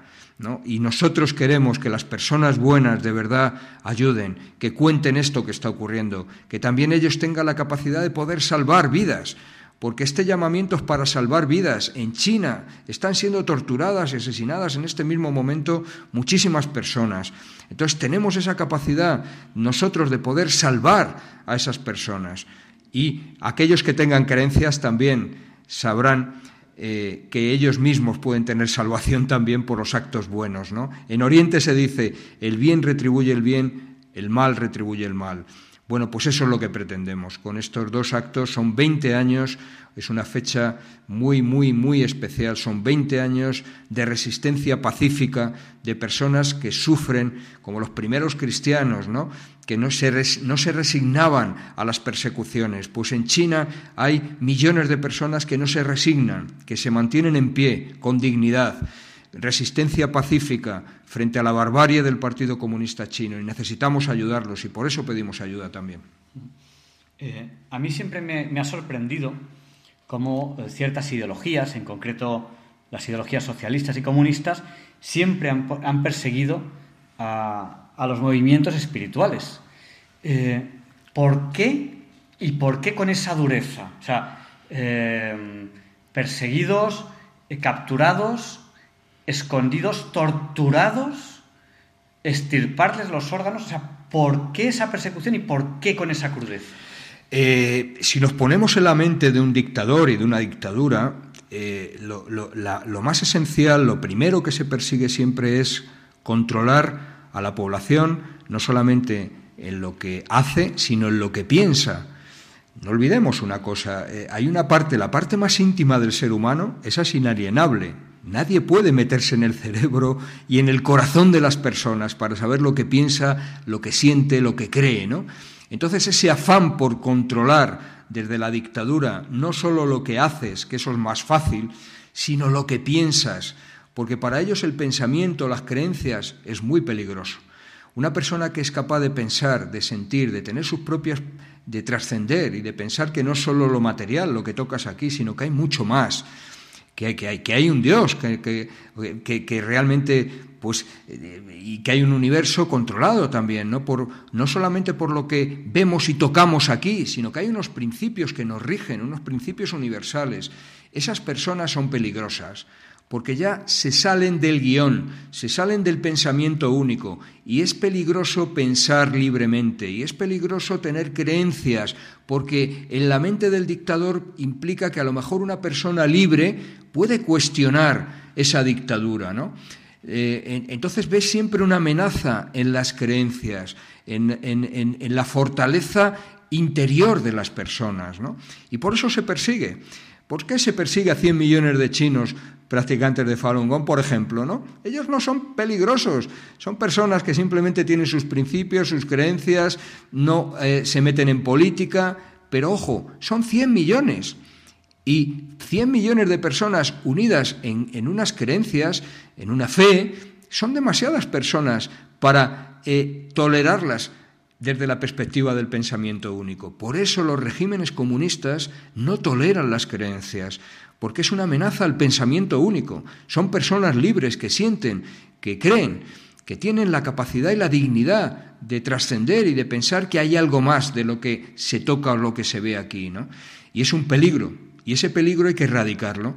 S5: Y nosotros queremos que las personas buenas de verdad ayuden, que cuenten esto que está ocurriendo, que también ellos tengan la capacidad de poder salvar vidas porque este llamamiento es para salvar vidas. En China están siendo torturadas y asesinadas en este mismo momento muchísimas personas. Entonces tenemos esa capacidad nosotros de poder salvar a esas personas. Y aquellos que tengan creencias también sabrán eh, que ellos mismos pueden tener salvación también por los actos buenos. ¿no? En Oriente se dice, el bien retribuye el bien, el mal retribuye el mal. Bueno, pues eso es lo que pretendemos. Con estos dos actos son 20 años, es una fecha muy, muy, muy especial. Son 20 años de resistencia pacífica de personas que sufren, como los primeros cristianos, ¿no? que no se, no se resignaban a las persecuciones. Pues en China hay millones de personas que no se resignan, que se mantienen en pie, con dignidad resistencia pacífica frente a la barbarie del Partido Comunista Chino y necesitamos ayudarlos y por eso pedimos ayuda también.
S1: Eh, a mí siempre me, ha sorprendido cómo eh, ciertas ideologías, en concreto las ideologías socialistas y comunistas, siempre han, perseguido a, los movimientos espirituales. Eh, ¿Por qué y por qué con esa dureza? O sea, eh, perseguidos, eh, capturados, escondidos, torturados, estirparles los órganos. O sea, ¿por qué esa persecución y por qué con esa crudeza?
S5: Si nos ponemos en la mente de un dictador y de una dictadura, lo, más esencial, lo primero que se persigue siempre es controlar a la población, no solamente en lo que hace, sino en lo que piensa. No olvidemos una cosa, eh, hay una parte, la parte más íntima del ser humano, esa es inalienable. Nadie puede meterse en el cerebro y en el corazón de las personas para saber lo que piensa, lo que siente, lo que cree, ¿no? Entonces ese afán por controlar desde la dictadura no solo lo que haces, que eso es más fácil, sino lo que piensas, porque para ellos el pensamiento, las creencias es muy peligroso. Una persona que es capaz de pensar, de sentir, de tener sus propias, de trascender y de pensar que no es solo lo material lo que tocas aquí, sino que hay mucho más, que hay, que hay, que hay un Dios, que, que, realmente, pues, y que hay un universo controlado también, ¿no? Por, no solamente por lo que vemos y tocamos aquí, sino que hay unos principios que nos rigen, unos principios universales. Esas personas son peligrosas porque ya se salen del guion, se salen del pensamiento único, y es peligroso pensar libremente, y es peligroso tener creencias, porque en la mente del dictador implica que a lo mejor una persona libre puede cuestionar esa dictadura, ¿no? Eh, entonces ves siempre una amenaza en las creencias, en, en la fortaleza interior de las personas, ¿no? Y por eso se persigue. ¿Por qué se persigue a 100 millones de chinos practicantes de Falun Gong, por ejemplo, ¿no? Ellos no son peligrosos, son personas que simplemente tienen sus principios, sus creencias, no eh, se meten en política, pero ojo, son 100 millones. Y 100 millones de personas unidas en, unas creencias, en una fe, son demasiadas personas para eh, tolerarlas desde la perspectiva del pensamiento único. Por eso los regímenes comunistas no toleran las creencias, porque es una amenaza al pensamiento único. Son personas libres que sienten, que creen, que tienen la capacidad y la dignidad de trascender y de pensar que hay algo más de lo que se toca o lo que se ve aquí. ¿no? Y es un peligro, y ese peligro hay que erradicarlo,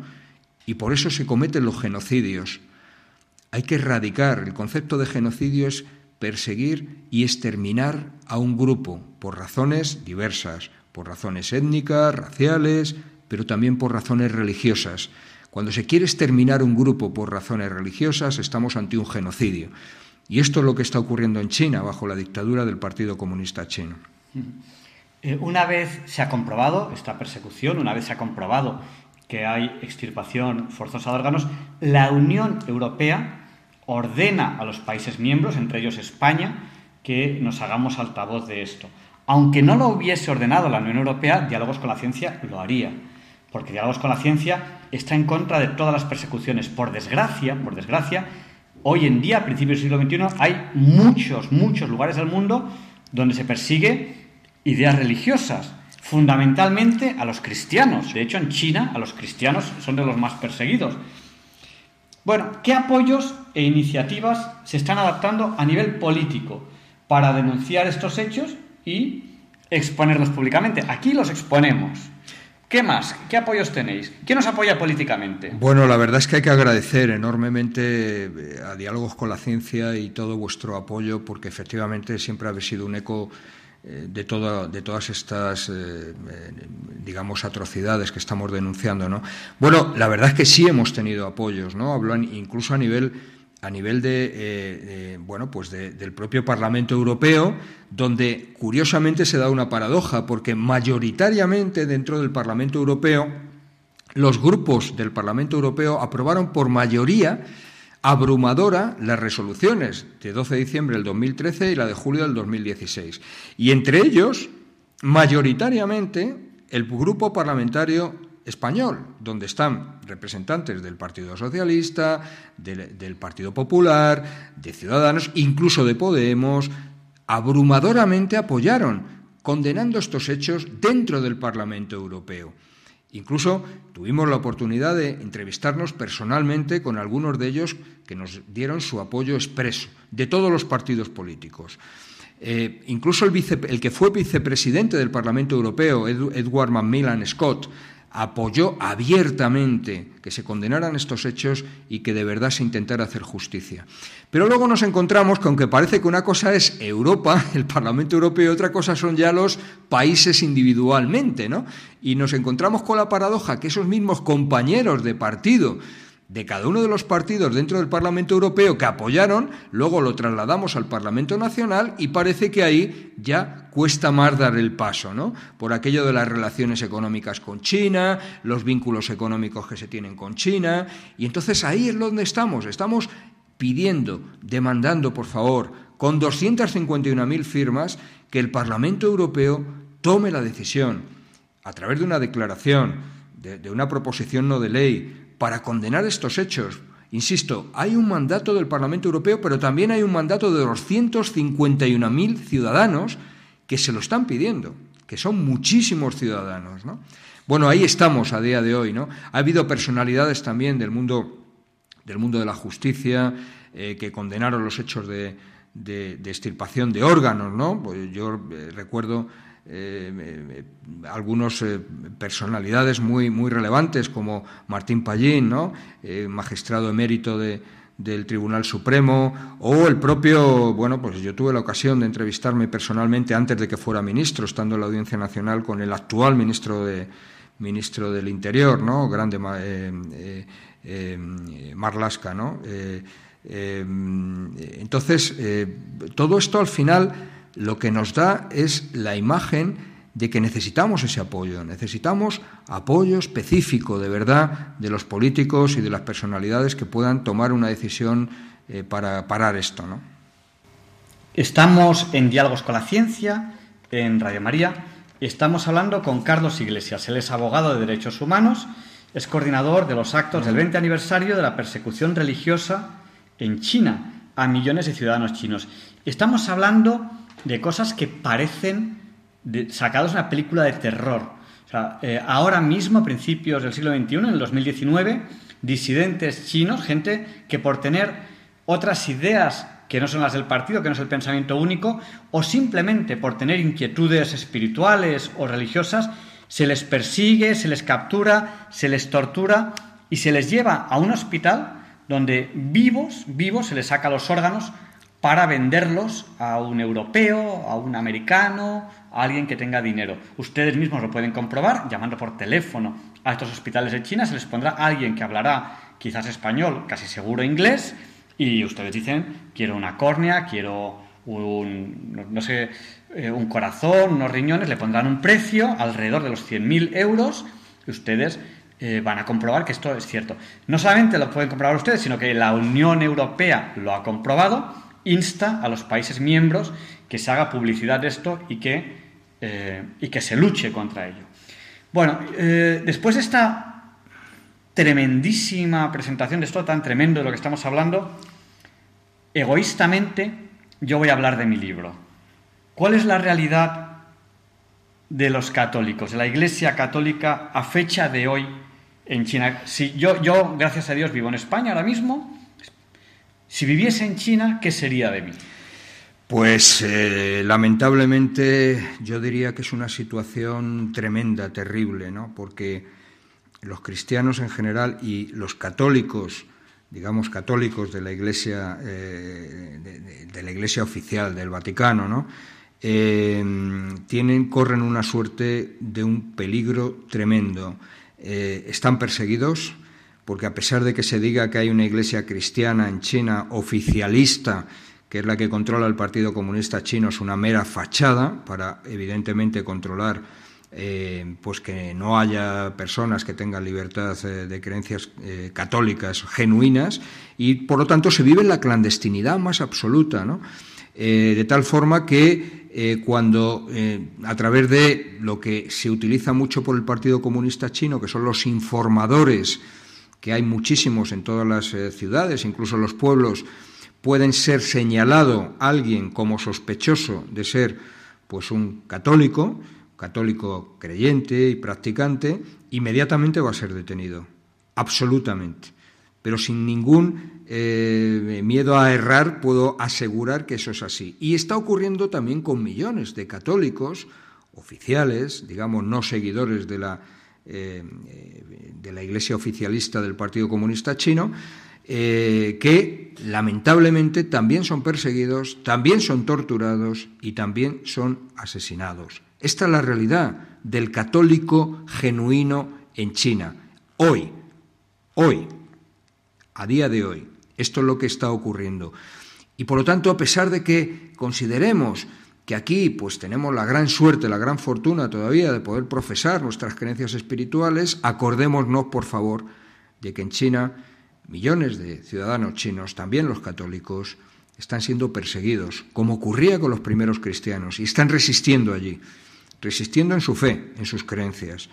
S5: y por eso se cometen los genocidios. Hay que erradicar, el concepto de genocidio es perseguir y exterminar a un grupo por razones diversas, por razones étnicas, raciales, pero también por razones religiosas. Cuando se quiere exterminar un grupo por razones religiosas, estamos ante un genocidio. Y esto es lo que está ocurriendo en China bajo la dictadura del Partido Comunista Chino.
S1: Eh, una vez se ha comprobado esta persecución, una vez se ha comprobado que hay extirpación forzosa de órganos, la Unión Europea ordena a los países miembros, entre ellos España, que nos hagamos altavoz de esto. Aunque no lo hubiese ordenado la Unión Europea, Diálogos con la Ciencia lo haría, porque Diálogos con la Ciencia está en contra de todas las persecuciones. Por desgracia, por desgracia, hoy en día, a principios del siglo XXI, hay muchos, muchos lugares del mundo donde se persigue ideas religiosas, fundamentalmente a los cristianos. De hecho, en China, a los cristianos son de los más perseguidos. Bueno, ¿qué apoyos e iniciativas se están adaptando a nivel político para denunciar estos hechos y exponerlos públicamente? Aquí los exponemos. ¿Qué más? ¿Qué apoyos tenéis? ¿Quién os apoya políticamente?
S5: Bueno, la verdad es que hay que agradecer enormemente eh, a Diálogos con la Ciencia y todo vuestro apoyo, porque efectivamente siempre habéis sido un eco eh, de, todas estas, eh, digamos, atrocidades que estamos denunciando, ¿no? Bueno, la verdad es que sí hemos tenido apoyos, ¿no? Hablan incluso a nivel a nivel de, eh, bueno, pues del propio Parlamento Europeo, donde curiosamente se da una paradoja, porque mayoritariamente dentro del Parlamento Europeo los grupos del Parlamento Europeo aprobaron por mayoría abrumadora las resoluciones de 12 de diciembre del 2013 y la de julio del 2016. Y entre ellos, mayoritariamente, el grupo parlamentario español, donde están representantes del Partido Socialista, del, Partido Popular, de Ciudadanos, incluso de Podemos, abrumadoramente apoyaron, condenando estos hechos dentro del Parlamento Europeo. Incluso tuvimos la oportunidad de entrevistarnos personalmente con algunos de ellos que nos dieron su apoyo expreso, de todos los partidos políticos. Eh, incluso el, que fue vicepresidente del Parlamento Europeo, Edward Macmillan Scott, apoyó abiertamente que se condenaran estos hechos y que de verdad se intentara hacer justicia. Pero luego nos encontramos con que parece que una cosa es Europa, el Parlamento Europeo, y otra cosa son ya los países individualmente, ¿no? Y nos encontramos con la paradoja que esos mismos compañeros de partido de cada uno de los partidos dentro del Parlamento Europeo que apoyaron, luego lo trasladamos al Parlamento Nacional y parece que ahí ya cuesta más dar el paso, ¿no? Por aquello de las relaciones económicas con China, los vínculos económicos que se tienen con China, y entonces ahí es donde estamos, estamos pidiendo, demandando, por favor, con 251.000 firmas, que el Parlamento Europeo tome la decisión, a través de una declaración, de, de una proposición no de ley, para condenar estos hechos. Insisto, hay un mandato del Parlamento Europeo, pero también hay un mandato de 251.000 ciudadanos que se lo están pidiendo, que son muchísimos ciudadanos. Bueno, ahí estamos a día de hoy. ¿no? Ha habido personalidades también del mundo, del mundo de la justicia eh, que condenaron los hechos de, de, de, extirpación de órganos. ¿no? Pues yo eh, recuerdo eh, eh, personalidades muy, muy relevantes como Martín Pallín, ¿no? Eh, magistrado emérito de, del Tribunal Supremo, o el propio, bueno, pues yo tuve la ocasión de entrevistarme personalmente antes de que fuera ministro, estando en la Audiencia Nacional con el actual ministro de ministro del Interior, ¿no? Grande Marlasca, ¿no? entonces, todo esto al final lo que nos da es la imagen de que necesitamos ese apoyo, necesitamos apoyo específico de verdad de los políticos y de las personalidades que puedan tomar una decisión eh, para parar esto. ¿no?
S1: Estamos en Diálogos con la Ciencia, en Radio María, estamos hablando con Carlos Iglesias, él es abogado de derechos humanos, es coordinador de los actos del 20 aniversario de la persecución religiosa en China a millones de ciudadanos chinos. Estamos hablando de cosas que parecen sacados de una película de terror. Eh, ahora mismo, a principios del siglo XXI, en el 2019, disidentes chinos, gente que por tener otras ideas que no son las del partido, que no es el pensamiento único, o simplemente por tener inquietudes espirituales o religiosas, se les persigue, se les captura, se les tortura y se les lleva a un hospital donde vivos, vivos, se les saca los órganos para venderlos a un europeo, a un americano, a alguien que tenga dinero. Ustedes mismos lo pueden comprobar llamando por teléfono a estos hospitales de China, se les pondrá alguien que hablará quizás español, casi seguro inglés, y ustedes dicen, quiero una córnea, quiero un, no sé, eh, un corazón, unos riñones, le pondrán un precio alrededor de los 100.000 euros y ustedes eh, van a comprobar que esto es cierto. No solamente lo pueden comprobar ustedes, sino que la Unión Europea lo ha comprobado insta a los países miembros que se haga publicidad de esto y que, eh, y que se luche contra ello. Bueno, eh, después de esta tremendísima presentación de esto tan tremendo de lo que estamos hablando, egoístamente yo voy a hablar de mi libro. ¿Cuál es la realidad de los católicos, de la Iglesia católica a fecha de hoy en China? Si yo, yo, gracias a Dios, vivo en España ahora mismo, si viviese en China, ¿qué sería de mí?
S5: Pues eh, lamentablemente yo diría que es una situación tremenda, terrible, ¿no? Porque los cristianos en general y los católicos, digamos católicos de la Iglesia, eh, de, la Iglesia oficial del Vaticano, ¿no? Eh, tienen, corren una suerte de un peligro tremendo. están perseguidos, porque a pesar de que se diga que hay una iglesia cristiana en China oficialista, que es la que controla el Partido Comunista Chino, es una mera fachada para, evidentemente, controlar eh, pues que no haya personas que tengan libertad eh, de creencias eh, católicas genuinas y, por lo tanto, se vive en la clandestinidad más absoluta, ¿no? de tal forma que cuando, a través de lo que se utiliza mucho por el Partido Comunista Chino, que son los informadores, que hay muchísimos en todas las eh, ciudades, incluso los pueblos, pueden ser señalado alguien como sospechoso de ser pues un católico, católico creyente y practicante, inmediatamente va a ser detenido. Absolutamente. Pero sin ningún eh, miedo a errar puedo asegurar que eso es así. Y está ocurriendo también con millones de católicos oficiales, digamos, no seguidores de la, eh, de la Iglesia oficialista del Partido Comunista Chino, eh, que lamentablemente también son perseguidos, también son torturados y también son asesinados. Esta es la realidad del católico genuino en China. Hoy, hoy, a día de hoy, esto es lo que está ocurriendo. Y por lo tanto, a pesar de que consideremos que aquí pues tenemos la gran suerte, la gran fortuna todavía de poder profesar nuestras creencias espirituales, acordémonos, por favor, de que en China millones de ciudadanos chinos, también los católicos, están siendo perseguidos, como ocurría con los primeros cristianos, y están resistiendo allí resistiendo en su fe, en sus creencias.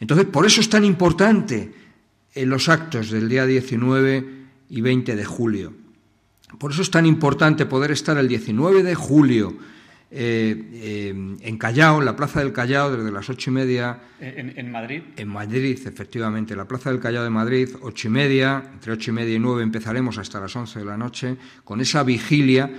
S5: Entonces, por eso es tan importante en los actos del día 19 y 20 de julio. Por eso es tan importante poder estar el 19 de julio eh, eh, en Callao, en la Plaza del Callao, desde las ocho y media.
S1: ¿En, Madrid?
S5: En Madrid, efectivamente. La Plaza del Callao de Madrid, ocho y media, entre ocho y media y nueve empezaremos hasta las once de la noche, con esa vigilia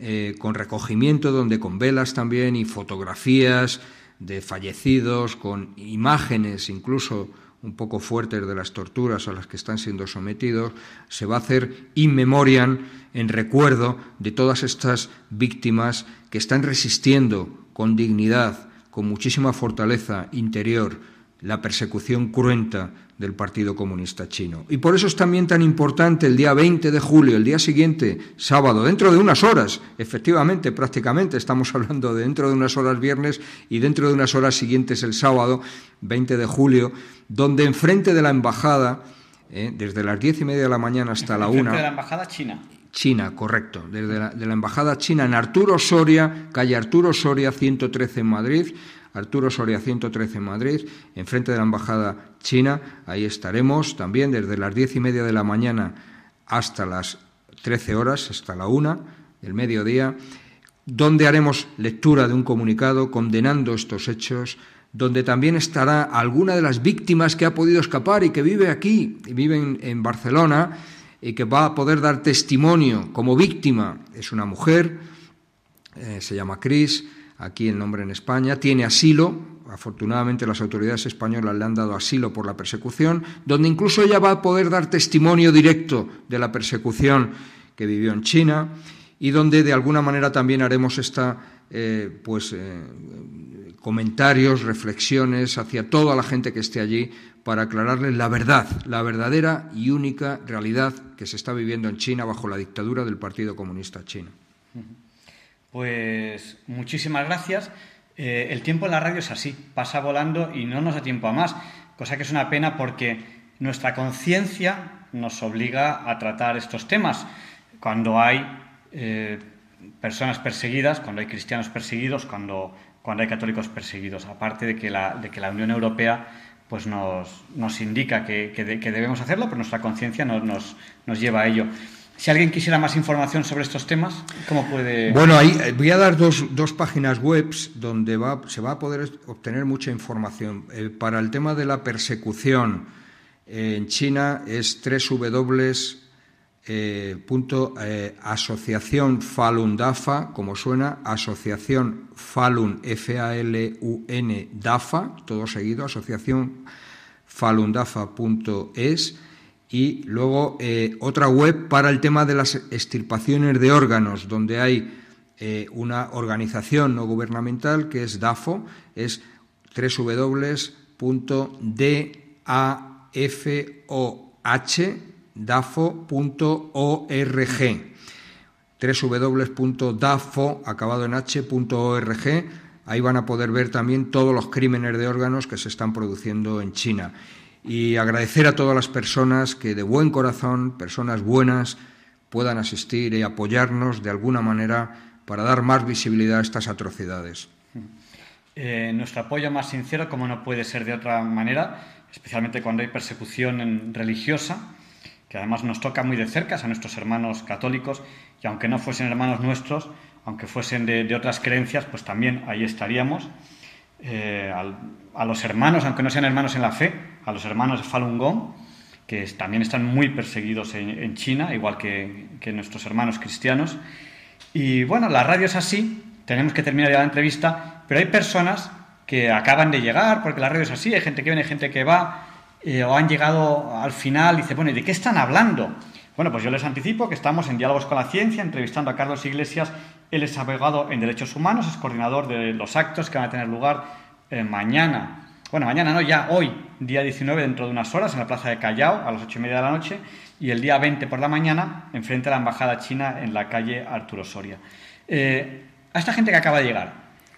S5: eh, con recogimiento, donde con velas también y fotografías de fallecidos, con imágenes incluso un poco fuertes de las torturas a las que están siendo sometidos, se va a hacer in memoriam, en recuerdo de todas estas víctimas que están resistiendo con dignidad, con muchísima fortaleza interior, la persecución cruenta del Partido Comunista Chino. Y por eso es también tan importante el día 20 de julio, el día siguiente, sábado, dentro de unas horas, efectivamente, prácticamente, estamos hablando de dentro de unas horas viernes y dentro de unas horas siguientes el sábado, 20 de julio, donde enfrente de la embajada, eh, desde las diez y media de la mañana hasta la una.
S1: de la embajada china.
S5: China, correcto, desde la, de la embajada china en Arturo Soria, calle Arturo Soria 113 en Madrid, Arturo Soria 113 en Madrid, enfrente de la Embajada China. Ahí estaremos también desde las diez y media de la mañana hasta las 13 horas, hasta la una del mediodía, donde haremos lectura de un comunicado condenando estos hechos, donde también estará alguna de las víctimas que ha podido escapar y que vive aquí, y vive en, Barcelona, y que va a poder dar testimonio como víctima. Es una mujer, eh, se llama Cris, aquí el nombre en España, tiene asilo, afortunadamente las autoridades españolas le han dado asilo por la persecución, donde incluso ella va a poder dar testimonio directo de la persecución que vivió en China y donde de alguna manera también haremos esta eh, pues eh, comentarios, reflexiones hacia toda la gente que esté allí para aclararles la verdad, la verdadera y única realidad que se está viviendo en China bajo la dictadura del Partido Comunista Chino.
S1: Pues muchísimas gracias. Eh, el tiempo en la radio es así, pasa volando y no nos da tiempo a más, cosa que es una pena porque nuestra conciencia nos obliga a tratar estos temas. Cuando hay eh, personas perseguidas, cuando hay cristianos perseguidos, cuando, cuando hay católicos perseguidos, aparte de que la, de que la Unión Europea pues nos, nos indica que, que, debemos hacerlo, pero nuestra conciencia nos, nos lleva a ello. Si alguien quisiera más información sobre estos temas, ¿cómo puede...?
S5: Bueno, ahí eh, voy a dar dos, páginas web donde va, se va a poder obtener mucha información. Para el tema de la persecución en China es www. Asociación Falun Dafa, como suena, asociación Falun, F-A-L-U-N, Dafa, todo seguido, asociación falundafa.es y luego eh, otra web para el tema de las extirpaciones de órganos, donde hay eh, una organización no gubernamental que es DAFO, es www.dafoh.dafo.org www.dafo, en h.org, ahí van a poder ver también todos los crímenes de órganos que se están produciendo en China. Y agradecer a todas las personas que de buen corazón, personas buenas, puedan asistir y apoyarnos de alguna manera para dar más visibilidad a estas atrocidades.
S1: Eh, nuestro apoyo más sincero, como no puede ser de otra manera, especialmente cuando hay persecución religiosa, que además nos toca muy de cerca a nuestros hermanos católicos, y aunque no fuesen hermanos nuestros, aunque fuesen de, otras creencias, pues también ahí estaríamos. eh, a los hermanos, aunque no sean hermanos en la fe, a los hermanos de Falun Gong, que también están muy perseguidos en, China, igual que, que, nuestros hermanos cristianos. Y bueno, la radio es así, tenemos que terminar ya la entrevista, pero hay personas que acaban de llegar, porque la radio es así, hay gente que viene, gente que va, eh, o han llegado al final y dice, bueno, ¿y de qué están hablando? Bueno, pues yo les anticipo que estamos en Diálogos con la Ciencia, entrevistando a Carlos Iglesias. Él es abogado en Derechos Humanos, es coordinador de los actos que van a tener lugar eh, mañana. Bueno, mañana no, ya hoy, día 19, dentro de unas horas, en la Plaza de Callao, a las ocho y media de la noche, y el día 20 por la mañana, enfrente a la Embajada China en la calle Arturo Soria. Eh, a esta gente que acaba de llegar,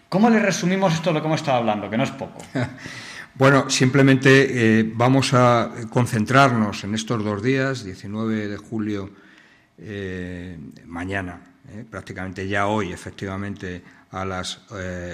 S1: ¿cómo le resumimos esto de lo que hemos estado hablando? Que no es poco.
S5: Bueno, simplemente eh, vamos a concentrarnos en estos dos días, 19 de julio, eh, mañana, eh, prácticamente ya hoy, efectivamente, a las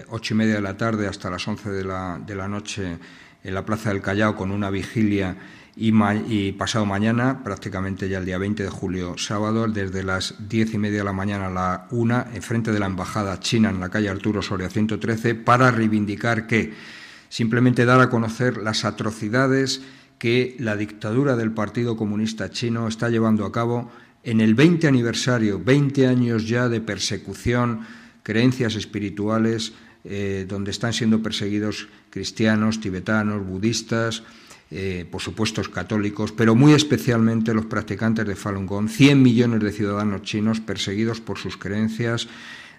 S5: ocho y media de la tarde hasta las once de la, noche en la Plaza del Callao con una vigilia y, y, pasado mañana, prácticamente ya el día 20 de julio, sábado, desde las diez y media de la mañana a la una, enfrente de la Embajada China en la calle Arturo Soria 113, para reivindicar que simplemente dar a conocer las atrocidades que la dictadura del Partido Comunista Chino está llevando a cabo en el 20 aniversario, 20 años ya de persecución, creencias espirituales, eh, donde están siendo perseguidos cristianos, tibetanos, budistas, eh, por supuesto católicos, pero muy especialmente los practicantes de Falun Gong, 100 millones de ciudadanos chinos perseguidos por sus creencias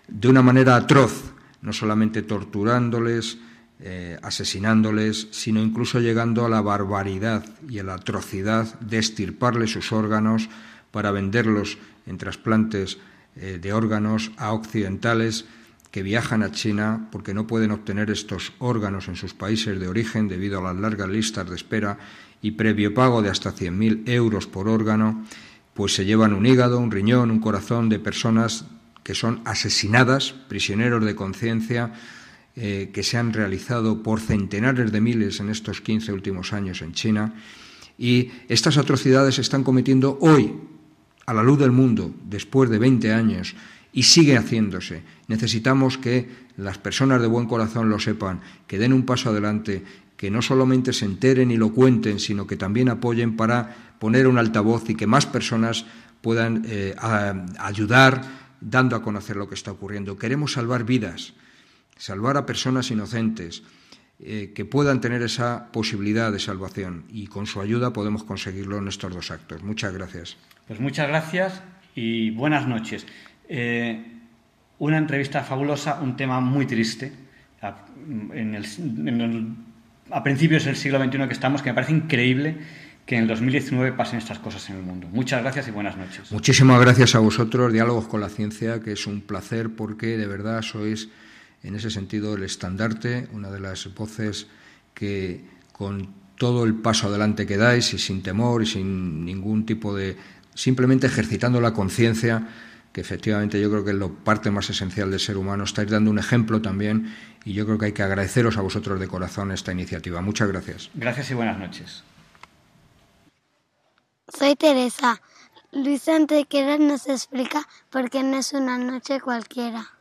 S5: de una manera atroz, no solamente torturándoles, eh, asesinándoles, sino incluso llegando a la barbaridad y a la atrocidad de estirparles sus órganos para venderlos en trasplantes eh, de órganos a occidentales que viajan a China porque no pueden obtener estos órganos en sus países de origen debido a las largas listas de espera y previo pago de hasta 100.000 euros por órgano, pues se llevan un hígado, un riñón, un corazón de personas que son asesinadas, prisioneros de conciencia, eh, que se han realizado por centenares de miles en estos 15 últimos años en China. Y estas atrocidades se están cometiendo hoy, a la luz del mundo, después de 20 años, y sigue haciéndose. Necesitamos que las personas de buen corazón lo sepan, que den un paso adelante, que no solamente se enteren y lo cuenten, sino que también apoyen para poner un altavoz y que más personas puedan eh, ayudar dando a conocer lo que está ocurriendo. Queremos salvar vidas salvar a personas inocentes eh, que puedan tener esa posibilidad de salvación y con su ayuda podemos conseguirlo en estos dos actos. Muchas gracias.
S1: Pues muchas gracias y buenas noches. Eh, una entrevista fabulosa, un tema muy triste. A, a principios del siglo XXI que estamos, que me parece increíble que en el 2019 pasen estas cosas en el mundo. Muchas gracias y buenas noches.
S5: Muchísimas gracias a vosotros, Diálogos con la Ciencia, que es un placer porque de verdad sois en ese sentido el estandarte, una de las voces que con todo el paso adelante que dais y sin temor y sin ningún tipo de simplemente ejercitando la conciencia que efectivamente yo creo que es la parte más esencial del ser humano. Estáis dando un ejemplo también y yo creo que hay que agradeceros a vosotros de corazón esta iniciativa. Muchas gracias.
S1: Gracias y buenas noches.
S4: Soy Teresa. Luis Antequera nos explica por qué no es una noche cualquiera.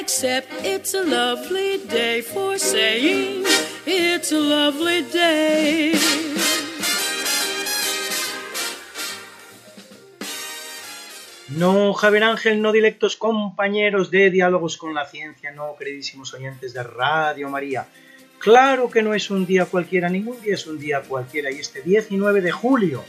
S6: except it's a lovely day for saying it's a lovely day.
S7: No, Javier Ángel, no directos compañeros de Diálogos con la Ciencia, no, queridísimos oyentes de Radio María. Claro que no es un día cualquiera, ningún día es un día cualquiera, y este 19 de julio,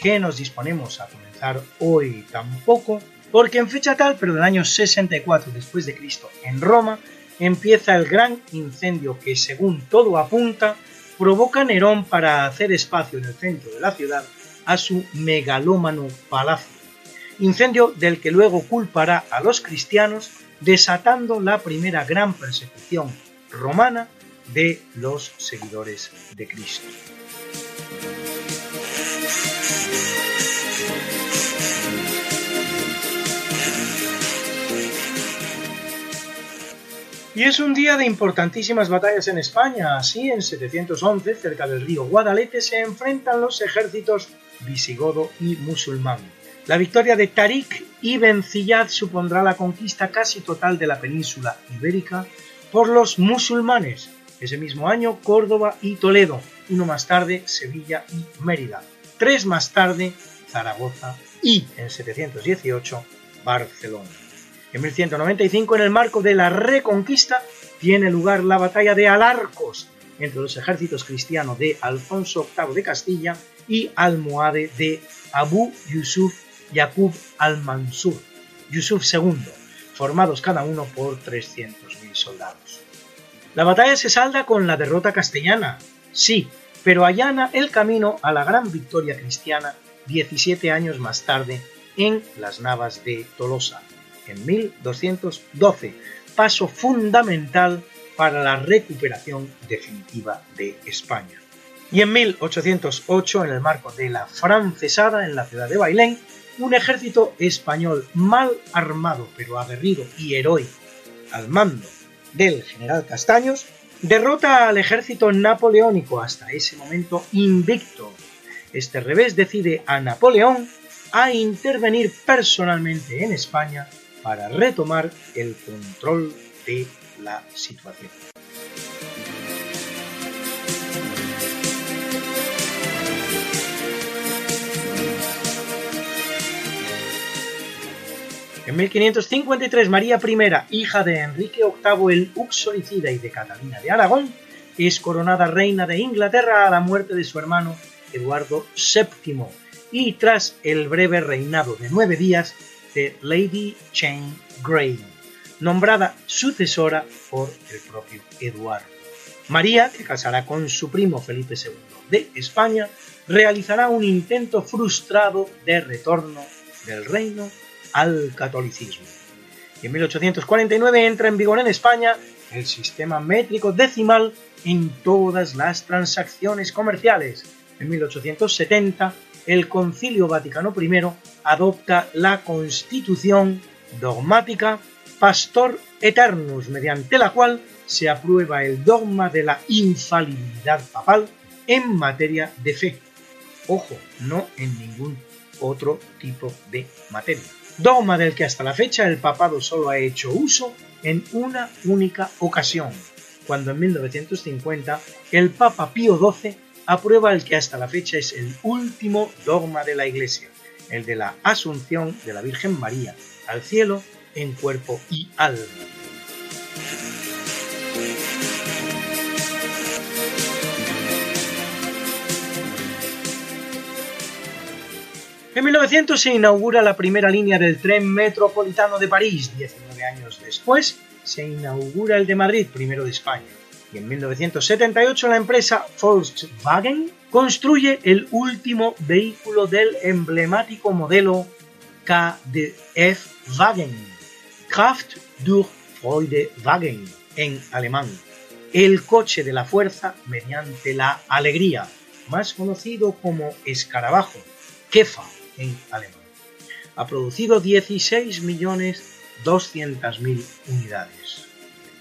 S7: que nos disponemos a comenzar hoy tampoco, porque en fecha tal, pero del año 64 después de Cristo, en Roma, empieza el gran incendio que, según todo apunta, provoca Nerón para hacer espacio en el centro de la ciudad a su megalómano palacio. Incendio del que luego culpará a los cristianos, desatando la primera gran persecución romana de los seguidores de Cristo. Y es un día de importantísimas batallas en España. Así, en 711, cerca del río Guadalete, se enfrentan los ejércitos visigodo y musulmán. La victoria de Tariq ibn Ziyad supondrá la conquista casi total de la península ibérica por los musulmanes. Ese mismo año, Córdoba y Toledo. Uno más tarde, Sevilla y Mérida. Tres más tarde, Zaragoza y, en 718, Barcelona. En 1195, en el marco de la Reconquista, tiene lugar la batalla de Alarcos entre los ejércitos cristianos de Alfonso VIII de Castilla y almohade de Abu Yusuf Yaqub al-Mansur, Yusuf II, formados cada uno por 300.000 soldados. La batalla se salda con la derrota castellana, sí, pero allana el camino a la gran victoria cristiana 17 años más tarde en las Navas de Tolosa, en 1212, paso fundamental para la recuperación definitiva de España. Y en 1808, en el marco de la francesada en la ciudad de Bailén, un ejército español mal armado pero aguerrido y heroico al mando del general Castaños derrota al ejército napoleónico hasta ese momento invicto. Este revés decide a Napoleón a intervenir personalmente en España para retomar el control de la situación. En 1553, María I, hija de Enrique VIII el Uxoricida y de Catalina de Aragón, es coronada reina de Inglaterra a la muerte de su hermano Eduardo VII y tras el breve reinado de nueve días Lady Jane Grey, nombrada sucesora por el propio Eduardo. María, que casará con su primo Felipe II de España, realizará un intento frustrado de retorno del reino al catolicismo. Y en 1849 entra en vigor en España el sistema métrico decimal en todas las transacciones comerciales. En 1870 el Concilio Vaticano I adopta la Constitución dogmática Pastor Eternus, mediante la cual se aprueba el dogma de la infalibilidad papal en materia de fe. Ojo, no en ningún otro tipo de materia. Dogma del que hasta la fecha el papado solo ha hecho uso en una única ocasión, cuando en 1950 el Papa Pío XII aprueba el que hasta la fecha es el último dogma de la Iglesia, el de la asunción de la Virgen María al cielo en cuerpo y alma. En 1900 se inaugura la primera línea del tren metropolitano de París. 19 años después se inaugura el de Madrid, primero de España y en 1978 la empresa Volkswagen construye el último vehículo del emblemático modelo KDF-Wagen, Kraft durch Freude-Wagen en alemán, el coche de la fuerza mediante la alegría, más conocido como escarabajo, Kefa en alemán. Ha producido 16.200.000 unidades.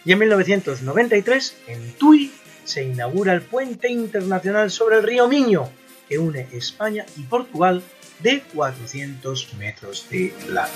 S7: Y en 1993, en Tui, se inaugura el puente internacional sobre el río Miño, que une España y Portugal de 400 metros de largo.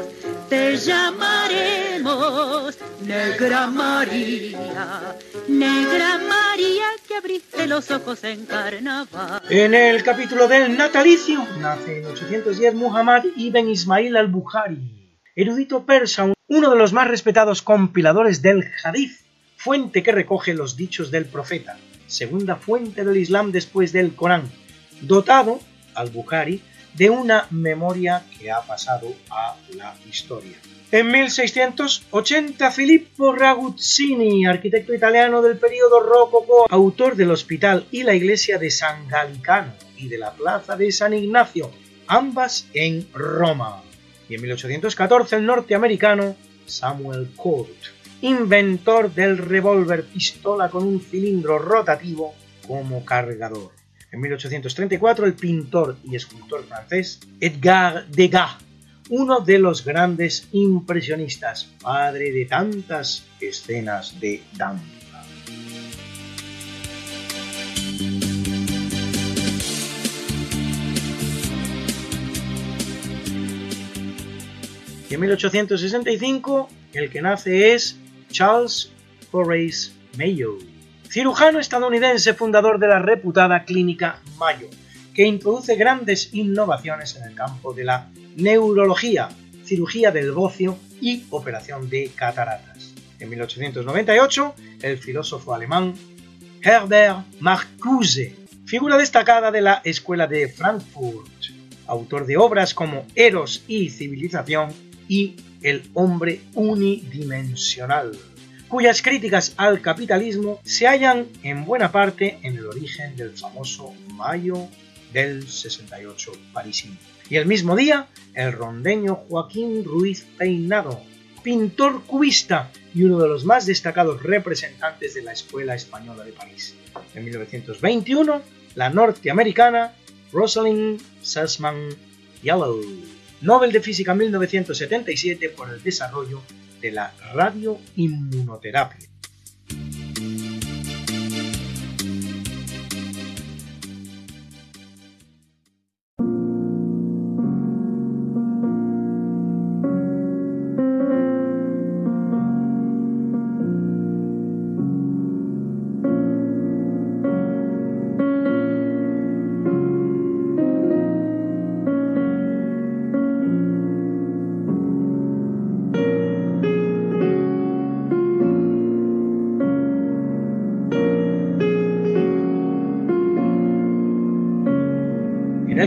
S8: te llamaremos Negra María, Negra María que abriste los ojos en carnaval.
S7: En el capítulo del natalicio nace en 810 Muhammad ibn Ismail al-Bukhari, erudito persa, uno de los más respetados compiladores del Hadith, fuente que recoge los dichos del profeta, segunda fuente del Islam después del Corán, dotado, al-Bukhari, de una memoria que ha pasado a la historia. En 1680, Filippo Raguzzini, arquitecto italiano del periodo rococó, autor del hospital y la iglesia de San Galicano y de la plaza de San Ignacio, ambas en Roma. Y en 1814, el norteamericano Samuel Court, inventor del revólver pistola con un cilindro rotativo como cargador. En 1834, el pintor y escultor francés Edgar Degas uno de los grandes impresionistas, padre de tantas escenas de danza. Y en 1865 el que nace es Charles Horace Mayo, cirujano estadounidense fundador de la reputada clínica Mayo, que introduce grandes innovaciones en el campo de la neurología, cirugía del bocio y operación de cataratas. En 1898, el filósofo alemán Herbert Marcuse, figura destacada de la Escuela de Frankfurt, autor de obras como Eros y Civilización y El hombre unidimensional, cuyas críticas al capitalismo se hallan en buena parte en el origen del famoso Mayo del 68 parisino. Y el mismo día, el rondeño Joaquín Ruiz Peinado, pintor cubista y uno de los más destacados representantes de la Escuela Española de París. En 1921, la norteamericana Rosalind Sussman Yellow, Nobel de Física 1977 por el desarrollo de la radioinmunoterapia.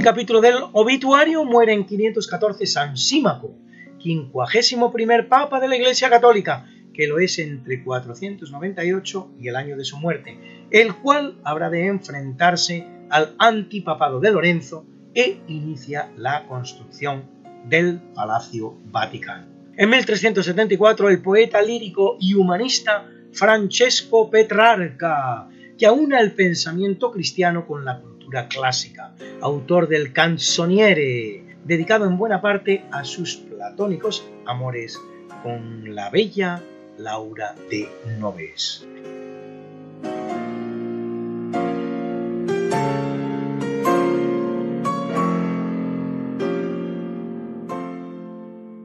S7: Capítulo del obituario muere en 514 San Símaco, quincuagésimo primer papa de la Iglesia Católica, que lo es entre 498 y el año de su muerte, el cual habrá de enfrentarse al antipapado de Lorenzo e inicia la construcción del Palacio Vaticano. En 1374 el poeta lírico y humanista Francesco Petrarca, que aúna el pensamiento cristiano con la clásica, autor del Canzoniere, dedicado en buena parte a sus platónicos amores con la bella Laura de Noves.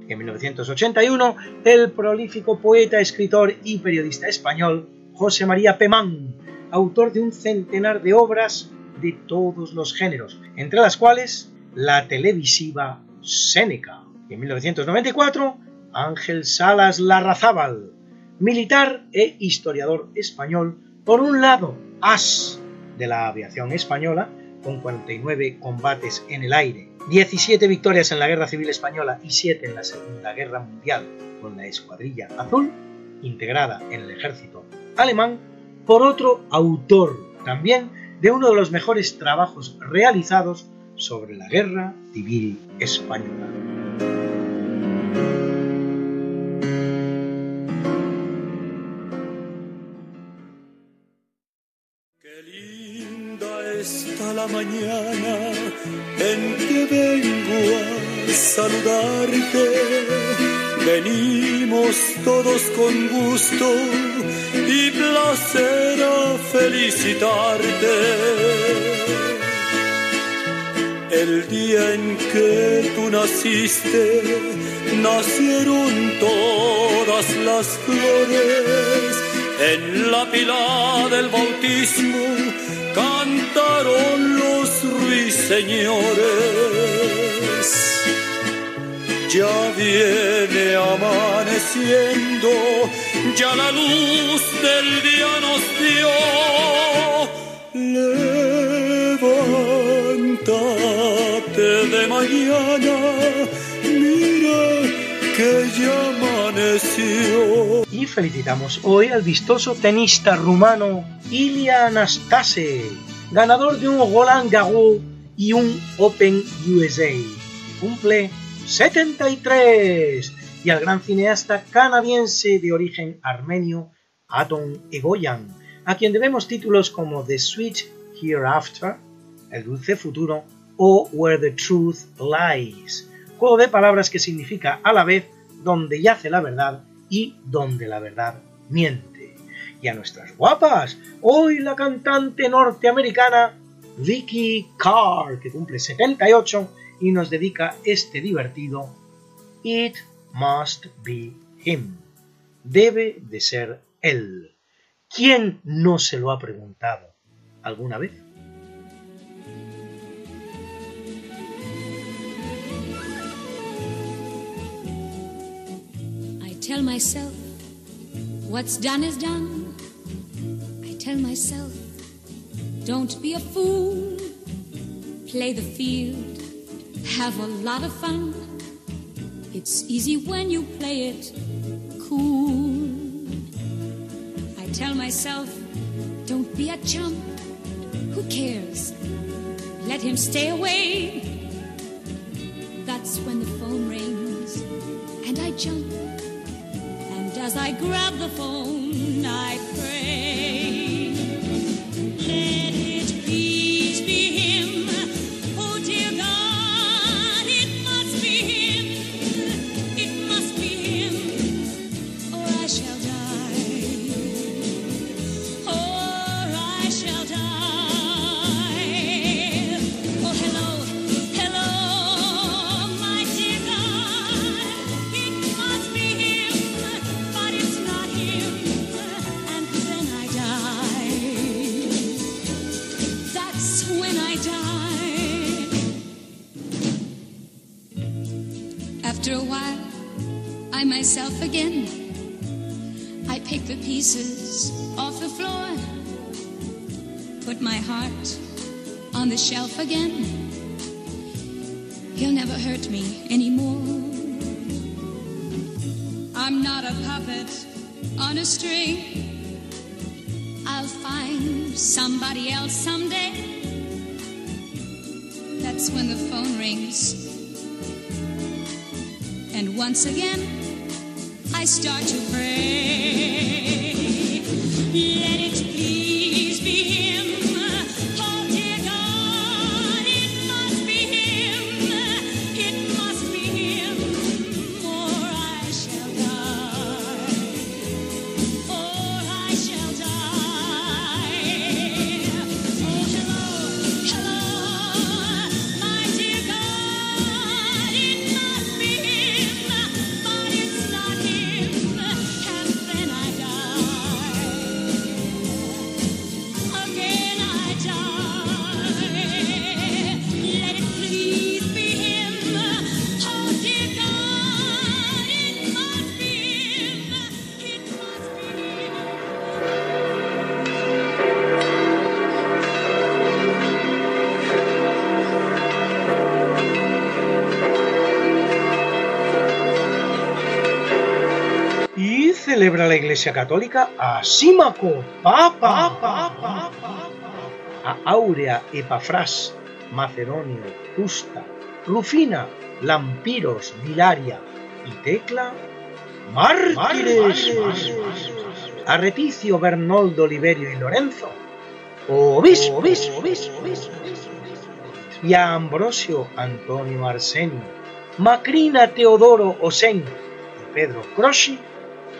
S7: En 1981, el prolífico poeta, escritor y periodista español José María Pemán, autor de un centenar de obras de todos los géneros, entre las cuales la televisiva Séneca. En 1994, Ángel Salas Larrazábal, militar e historiador español, por un lado, as de la aviación española, con 49 combates en el aire, 17 victorias en la Guerra Civil Española y 7 en la Segunda Guerra Mundial, con la Escuadrilla Azul, integrada en el ejército alemán, por otro, autor también de uno de los mejores trabajos realizados sobre la Guerra Civil Española.
S9: Qué linda está la mañana en que vengo a saludarte Venimos todos con gusto y placer felicitarte. El día en que tú naciste, nacieron todas las flores. En la pila del bautismo cantaron los ruiseñores ya viene amaneciendo, ya la luz del día nos dio. Levántate de mañana, mira que ya amaneció.
S7: Y felicitamos hoy al vistoso tenista rumano Ilia Anastase, ganador de un Roland Garros y un Open USA. Cumple 73 y al gran cineasta canadiense de origen armenio Adon Egoyan, a quien debemos títulos como The Sweet Hereafter, El dulce futuro o Where the Truth Lies, juego de palabras que significa a la vez donde yace la verdad y donde la verdad miente. Y a nuestras guapas, hoy la cantante norteamericana Vicky Carr, que cumple 78 y nos dedica este divertido It must be him. Debe de ser él. ¿Quién no se lo ha preguntado alguna vez?
S10: I tell myself what's done is done. I tell myself don't be a fool. Play the field, have a lot of fun. It's easy when you play it cool. I tell myself, don't be a chump. Who cares? Let him stay away. That's when the phone rings and I jump. And as I grab the phone, I pray. Let myself again. I pick the pieces off the floor, put my heart on the shelf again. He'll never hurt me anymore. I'm not a puppet on a string. I'll find somebody else someday. That's when the phone rings. And once again, I start to pray. Let
S7: Iglesia Católica a Símaco, Papa, a Áurea Epafrás, Macedonio, Justa, Rufina, Lampiros, Dilaria y Tecla, mártires, a Reticio, Bernoldo, Liberio y Lorenzo, obispos, y a Ambrosio, Antonio, Arsenio, Macrina, Teodoro, Osén y Pedro Croci,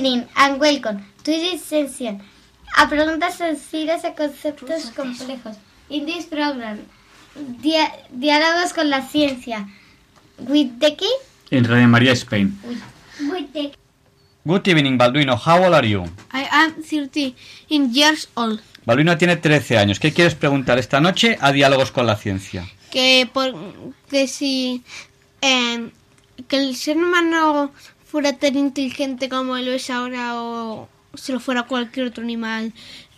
S4: Good evening and welcome to this session. A preguntas sencillas a conceptos complejos. In this program, dia- diálogos con la ciencia. With the key?
S1: En Radio María Spain.
S4: With the
S1: Good evening, Balduino. How old are you?
S11: I am 13 years old.
S1: Balduino tiene 13 años. ¿Qué quieres preguntar esta noche a Diálogos con la Ciencia?
S11: Que, por, que si eh, que el ser humano fuera tan inteligente como lo es ahora o si lo fuera cualquier otro animal,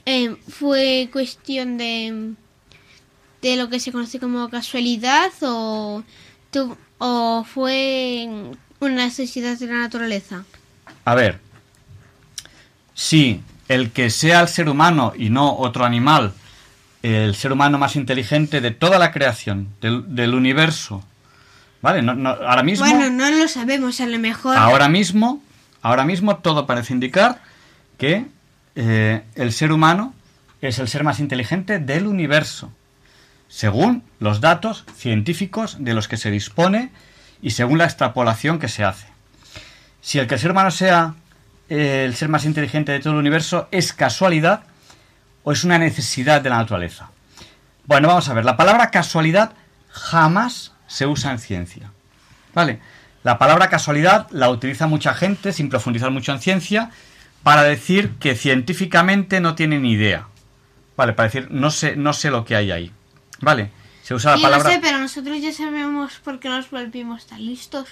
S11: eh, fue cuestión de, de lo que se conoce como casualidad o, o fue una necesidad de la naturaleza.
S1: A ver, si el que sea el ser humano y no otro animal, el ser humano más inteligente de toda la creación, del, del universo, ¿vale? No- no- ahora mismo,
S11: Bueno, no lo sabemos, a lo mejor.
S1: ahora mismo, ahora mismo todo parece indicar que eh, el ser humano es el ser más inteligente del universo, según los datos científicos de los que se dispone y según la extrapolación que se hace. Si el que el ser humano sea eh, el ser más inteligente de todo el universo es casualidad o es una necesidad de la naturaleza. Bueno, vamos a ver, la palabra casualidad jamás se usa en ciencia. ¿Vale? La palabra casualidad la utiliza mucha gente sin profundizar mucho en ciencia para decir que científicamente no tienen idea. Vale, para decir no sé, no sé lo que hay ahí. Vale, se usa la
S11: Yo
S1: palabra.
S11: no sé, pero nosotros ya sabemos por qué nos volvimos tan listos.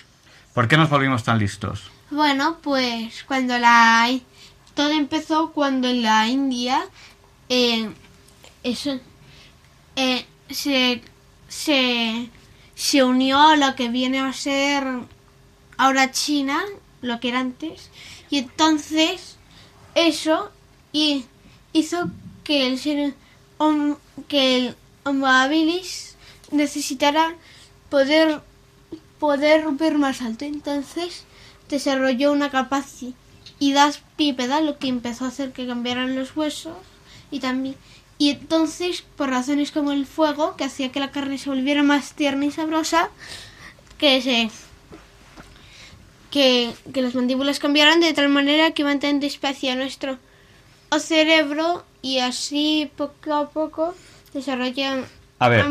S1: ¿Por qué nos volvimos tan listos?
S11: Bueno, pues cuando la... Todo empezó cuando en la India eh, eso, eh, se, se, se unió a lo que viene a ser ahora China, lo que era antes, y entonces eso y hizo que el ser hom- que el Homo necesitara poder poder ver más alto. Entonces desarrolló una capacidad bípeda, lo que empezó a hacer que cambiaran los huesos y también y entonces por razones como el fuego que hacía que la carne se volviera más tierna y sabrosa, que se que, que las mandíbulas cambiaran de tal manera que iban tan despacio a nuestro cerebro y así poco a poco desarrollamos
S1: A ver.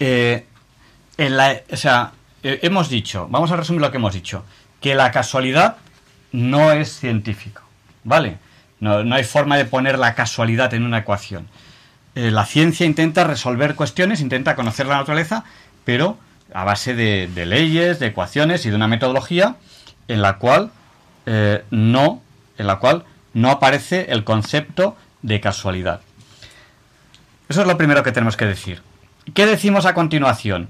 S1: Eh, en la, o sea, eh, hemos dicho, vamos a resumir lo que hemos dicho, que la casualidad no es científico, ¿vale? No, hay forma de poner la casualidad en una ecuación. Eh, la ciencia intenta resolver cuestiones, intenta conocer la naturaleza, pero a base de, de leyes, de ecuaciones y de una metodología en la cual eh, no, en la cual no aparece el concepto de casualidad. Eso es lo primero que tenemos que decir. ¿Qué decimos a continuación?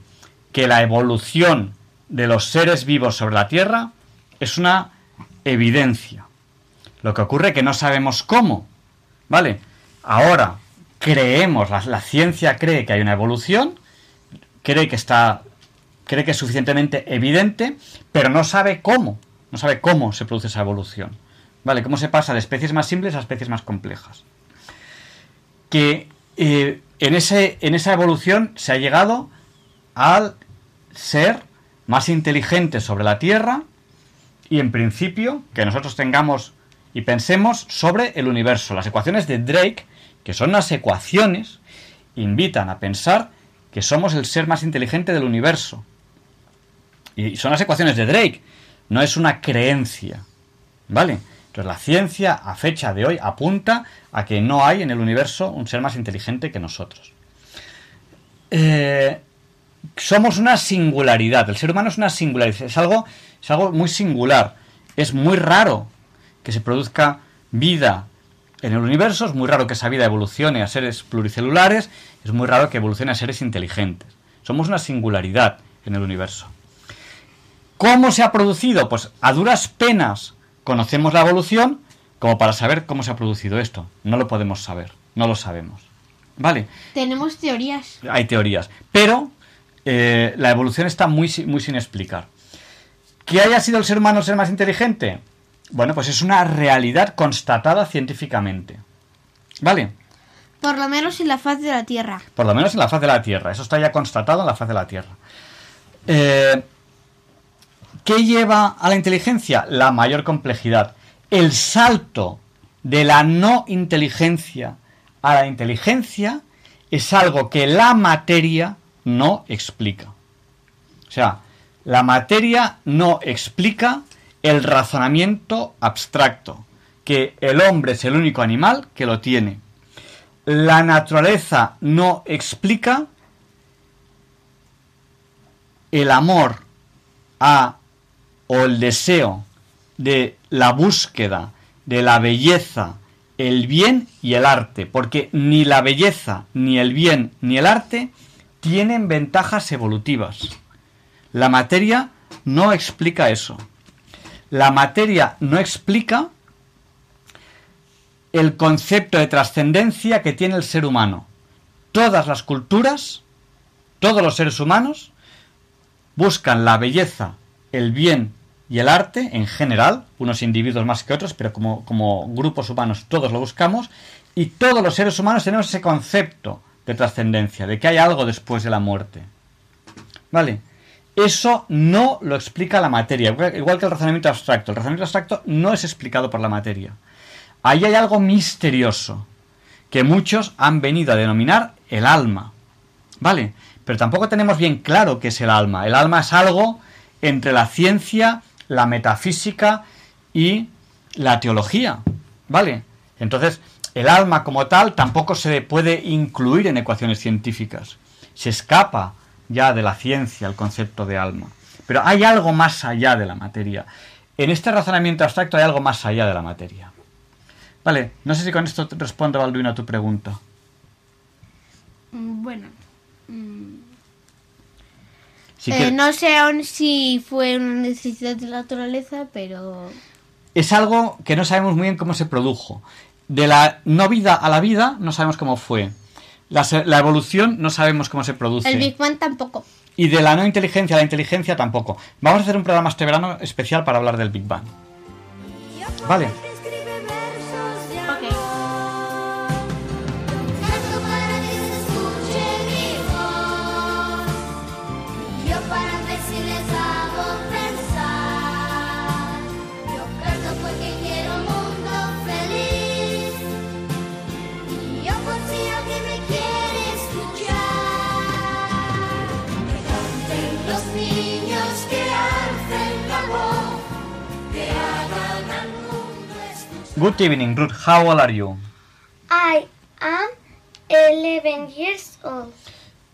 S1: Que la evolución de los seres vivos sobre la Tierra es una evidencia. Lo que ocurre es que no sabemos cómo. ¿Vale? Ahora creemos, la, ciencia cree que hay una evolución, cree que está cree que es suficientemente evidente, pero no sabe cómo, no sabe cómo se produce esa evolución. ¿Vale? Cómo se pasa de especies más simples a especies más complejas. Que eh, en, ese, en esa evolución se ha llegado al ser más inteligente sobre la Tierra y en principio que nosotros tengamos y pensemos sobre el universo. Las ecuaciones de Drake, que son unas ecuaciones, invitan a pensar que somos el ser más inteligente del universo. Y son las ecuaciones de Drake, no es una creencia. ¿Vale? Entonces la ciencia a fecha de hoy apunta a que no hay en el universo un ser más inteligente que nosotros. Eh, somos una singularidad, el ser humano es una singularidad, es algo, es algo muy singular, es muy raro que se produzca vida en el universo, es muy raro que esa vida evolucione a seres pluricelulares, es muy raro que evolucione a seres inteligentes. Somos una singularidad en el universo. ¿Cómo se ha producido? Pues a duras penas conocemos la evolución como para saber cómo se ha producido esto. No lo podemos saber, no lo sabemos. ¿Vale?
S11: Tenemos teorías.
S1: Hay teorías. Pero eh, la evolución está muy, muy sin explicar. ¿Que haya sido el ser humano el ser más inteligente? Bueno, pues es una realidad constatada científicamente. ¿Vale?
S11: Por lo menos en la faz de la Tierra.
S1: Por lo menos en la faz de la Tierra. Eso está ya constatado en la faz de la Tierra. Eh, ¿Qué lleva a la inteligencia? La mayor complejidad. El salto de la no inteligencia a la inteligencia es algo que la materia no explica. O sea, la materia no explica el razonamiento abstracto, que el hombre es el único animal que lo tiene. La naturaleza no explica el amor a o el deseo de la búsqueda de la belleza, el bien y el arte, porque ni la belleza, ni el bien, ni el arte tienen ventajas evolutivas. La materia no explica eso. La materia no explica el concepto de trascendencia que tiene el ser humano. Todas las culturas, todos los seres humanos, buscan la belleza, el bien y el arte en general, unos individuos más que otros, pero como, como grupos humanos todos lo buscamos, y todos los seres humanos tenemos ese concepto de trascendencia, de que hay algo después de la muerte. ¿Vale? Eso no lo explica la materia, igual que el razonamiento abstracto. El razonamiento abstracto no es explicado por la materia. Ahí hay algo misterioso, que muchos han venido a denominar el alma. ¿Vale? Pero tampoco tenemos bien claro qué es el alma. El alma es algo entre la ciencia la metafísica y la teología. ¿Vale? Entonces, el alma como tal tampoco se puede incluir en ecuaciones científicas. Se escapa ya de la ciencia el concepto de alma. Pero hay algo más allá de la materia. En este razonamiento abstracto hay algo más allá de la materia. Vale, no sé si con esto respondo, Balduino, a tu pregunta.
S11: Mm, bueno. Mm, eh, no sé aún si fue una necesidad de la naturaleza, pero...
S1: Es algo que no sabemos muy bien cómo se produjo. De la no vida a la vida no sabemos cómo fue. La, la evolución no sabemos cómo se produce.
S11: El Big Bang tampoco.
S1: Y de la no inteligencia a la inteligencia tampoco. Vamos a hacer un programa este verano especial para hablar del Big Bang. Vale. Good evening, Ruth. How old are you?
S4: I am 11 years old.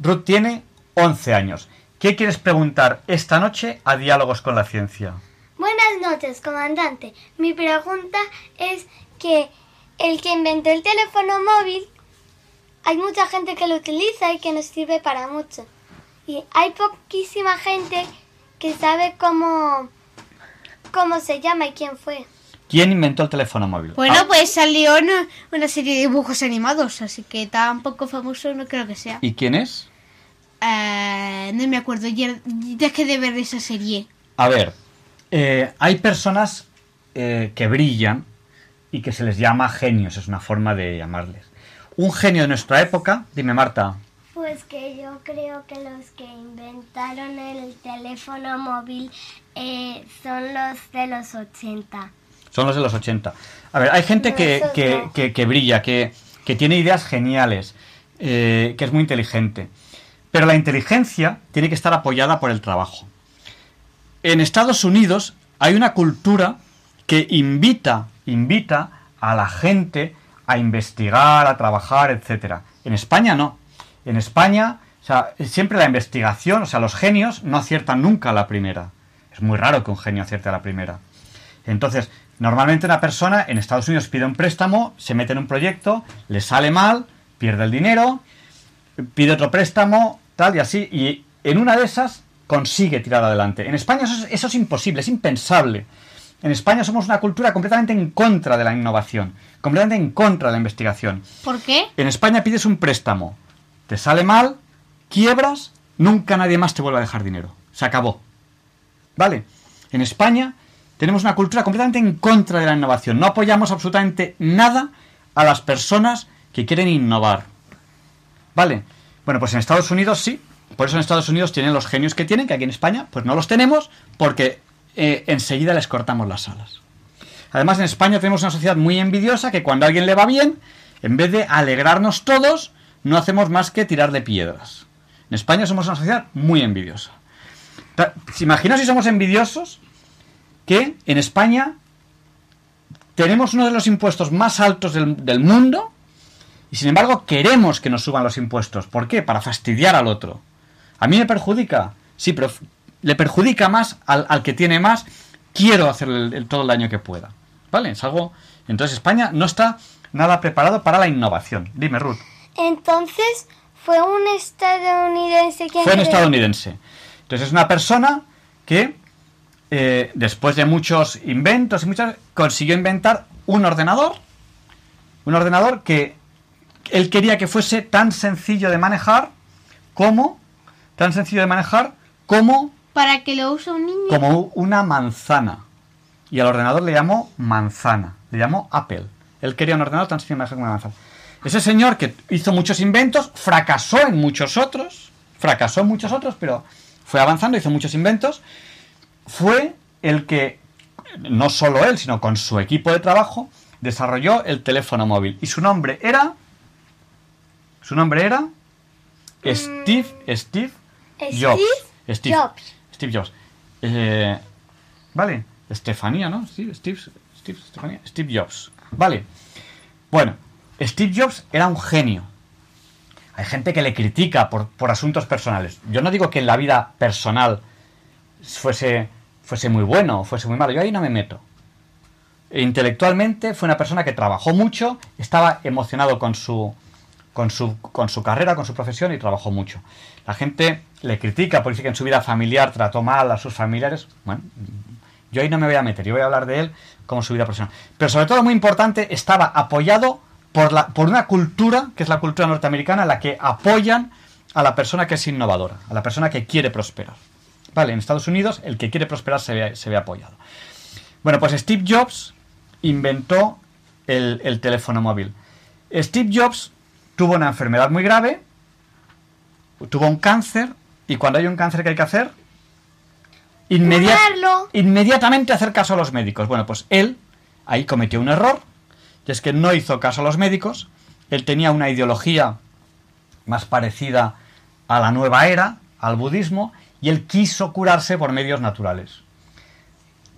S1: Ruth tiene 11 años. ¿Qué quieres preguntar esta noche a Diálogos con la Ciencia?
S4: Buenas noches, comandante. Mi pregunta es que el que inventó el teléfono móvil, hay mucha gente que lo utiliza y que nos sirve para mucho. Y hay poquísima gente que sabe cómo, cómo se llama y quién fue.
S1: ¿Quién inventó el teléfono móvil?
S11: Bueno, ah. pues salió una, una, serie de dibujos animados, así que tampoco famoso no creo que sea.
S1: ¿Y quién es?
S11: Eh, no me acuerdo, dejé de ver esa serie.
S1: A ver, eh, hay personas eh, que brillan y que se les llama genios, es una forma de llamarles. Un genio de nuestra época, dime Marta.
S4: Pues que yo creo que los que inventaron el teléfono móvil son los de los 80.
S1: Son los de los 80. A ver, hay gente que, que, brilla, que, tiene ideas geniales, eh, que es muy inteligente. Pero la inteligencia tiene que estar apoyada por el trabajo. En Estados Unidos hay una cultura que invita, invita a la gente a investigar, a trabajar, etcétera. En España no. En España, o sea, siempre la investigación, o sea, los genios no aciertan nunca a la primera. Es muy raro que un genio acierte a la primera. Entonces, normalmente una persona en Estados Unidos pide un préstamo, se mete en un proyecto, le sale mal, pierde el dinero, pide otro préstamo, tal y así, y en una de esas consigue tirar adelante. En España eso es, eso es imposible, es impensable. En España somos una cultura completamente en contra de la innovación, completamente en contra de la investigación.
S11: ¿Por qué?
S1: En España pides un préstamo, te sale mal, quiebras, nunca nadie más te vuelve a dejar dinero. Se acabó. ¿Vale? En España tenemos una cultura completamente en contra de la innovación. No apoyamos absolutamente nada a las personas que quieren innovar. ¿Vale? Bueno, pues en Estados Unidos sí. Por eso en Estados Unidos tienen los genios que tienen, que aquí en España pues no los tenemos, porque eh, enseguida les cortamos las alas. Además, en España tenemos una sociedad muy envidiosa que cuando a alguien le va bien, en vez de alegrarnos todos, no hacemos más que tirar de piedras. En España somos una sociedad muy envidiosa. Imaginaos si somos envidiosos que en España tenemos uno de los impuestos más altos del, del, mundo y sin embargo queremos que nos suban los impuestos. ¿Por qué? Para fastidiar al otro. ¿A mí me perjudica? Sí, pero le perjudica más al, al que tiene más. Quiero hacer el, el, todo el daño que pueda. ¿Vale? Es algo... Entonces España no está nada preparado para la innovación. Dime, Ruth.
S4: Entonces, ¿fue un estadounidense quien...
S1: Fue un estadounidense. Entonces es una persona que eh, después de muchos inventos y muchas consiguió inventar un ordenador, un ordenador que él quería que fuese tan sencillo de manejar como tan sencillo de manejar como
S11: para que lo use un niño
S1: como una manzana y al ordenador le llamó manzana, le llamó Apple. Él quería un ordenador tan sencillo de manejar como una manzana. Ese señor que hizo muchos inventos fracasó en muchos otros, fracasó en muchos otros, pero fue avanzando, hizo muchos inventos, fue el que, no solo él, sino con su equipo de trabajo, desarrolló el teléfono móvil. Y su nombre era... Su nombre era... Steve, Steve Jobs. Steve
S4: Jobs.
S1: Steve Jobs. Eh, vale, Estefanía, ¿no? Steve, Steve, Steve, Estefanía. Steve Jobs. Vale. Bueno, Steve Jobs era un genio. Hay gente que le critica por, por, asuntos personales. Yo no digo que en la vida personal fuese, fuese muy bueno o fuese muy malo. Yo ahí no me meto. Intelectualmente fue una persona que trabajó mucho, estaba emocionado con su, con su, con su carrera, con su profesión y trabajó mucho. La gente le critica por decir que en su vida familiar trató mal a sus familiares. Bueno, yo ahí no me voy a meter. Yo voy a hablar de él como su vida profesional. Pero sobre todo, muy importante, estaba apoyado por, la, por una cultura, que es la cultura norteamericana, la que apoyan a la persona que es innovadora, a la persona que quiere prosperar. Vale, en Estados Unidos el que quiere prosperar se ve, se ve apoyado. Bueno, pues Steve Jobs inventó el, el, teléfono móvil. Steve Jobs tuvo una enfermedad muy grave, tuvo un cáncer, y cuando hay un cáncer que hay que hacer, inmediat inmediatamente hacer caso a los médicos. Bueno, pues él ahí cometió un error, y es que no hizo caso a los médicos, él tenía una ideología más parecida a la nueva era, al budismo, y él quiso curarse por medios naturales.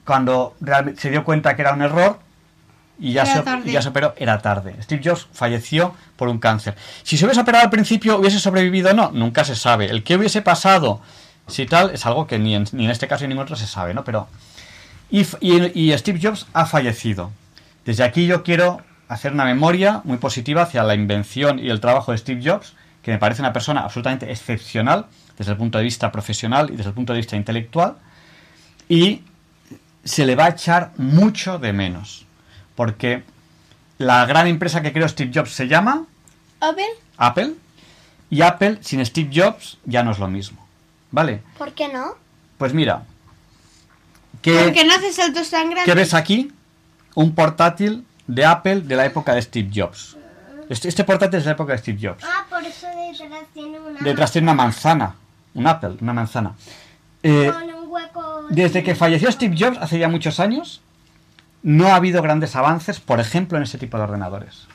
S1: Cuando se dio cuenta que era un error y ya, se, y ya se, operó, era tarde. Steve Jobs falleció por un cáncer. Si se hubiese operado al principio, ¿hubiese sobrevivido o no? Nunca se sabe. El que hubiese pasado, si tal, es algo que ni en, ni en este caso ni en ningún otro se sabe, ¿no? Pero. Y, y, y Steve Jobs ha fallecido. Desde aquí yo quiero hacer una memoria muy positiva hacia la invención y el trabajo de Steve Jobs, que me parece una persona absolutamente excepcional desde el punto de vista profesional y desde el punto de vista intelectual, y se le va a echar mucho de menos, porque la gran empresa que creó Steve Jobs se llama
S11: Apple.
S1: Apple, y Apple sin Steve Jobs ya no es lo mismo, ¿vale?
S4: ¿Por qué no?
S1: Pues mira, que,
S11: porque no hace saltos tan grandes.
S1: ¿qué ves aquí? Un portátil de Apple de la época de Steve Jobs. Este, este, portátil es de la época de Steve Jobs.
S4: Ah, por eso detrás tiene una...
S1: Detrás tiene una manzana. Un Apple, una manzana. Eh,
S4: Con un hueco...
S1: Desde que falleció Steve Jobs, hace ya muchos años, no ha habido grandes avances, por ejemplo, en este tipo de ordenadores.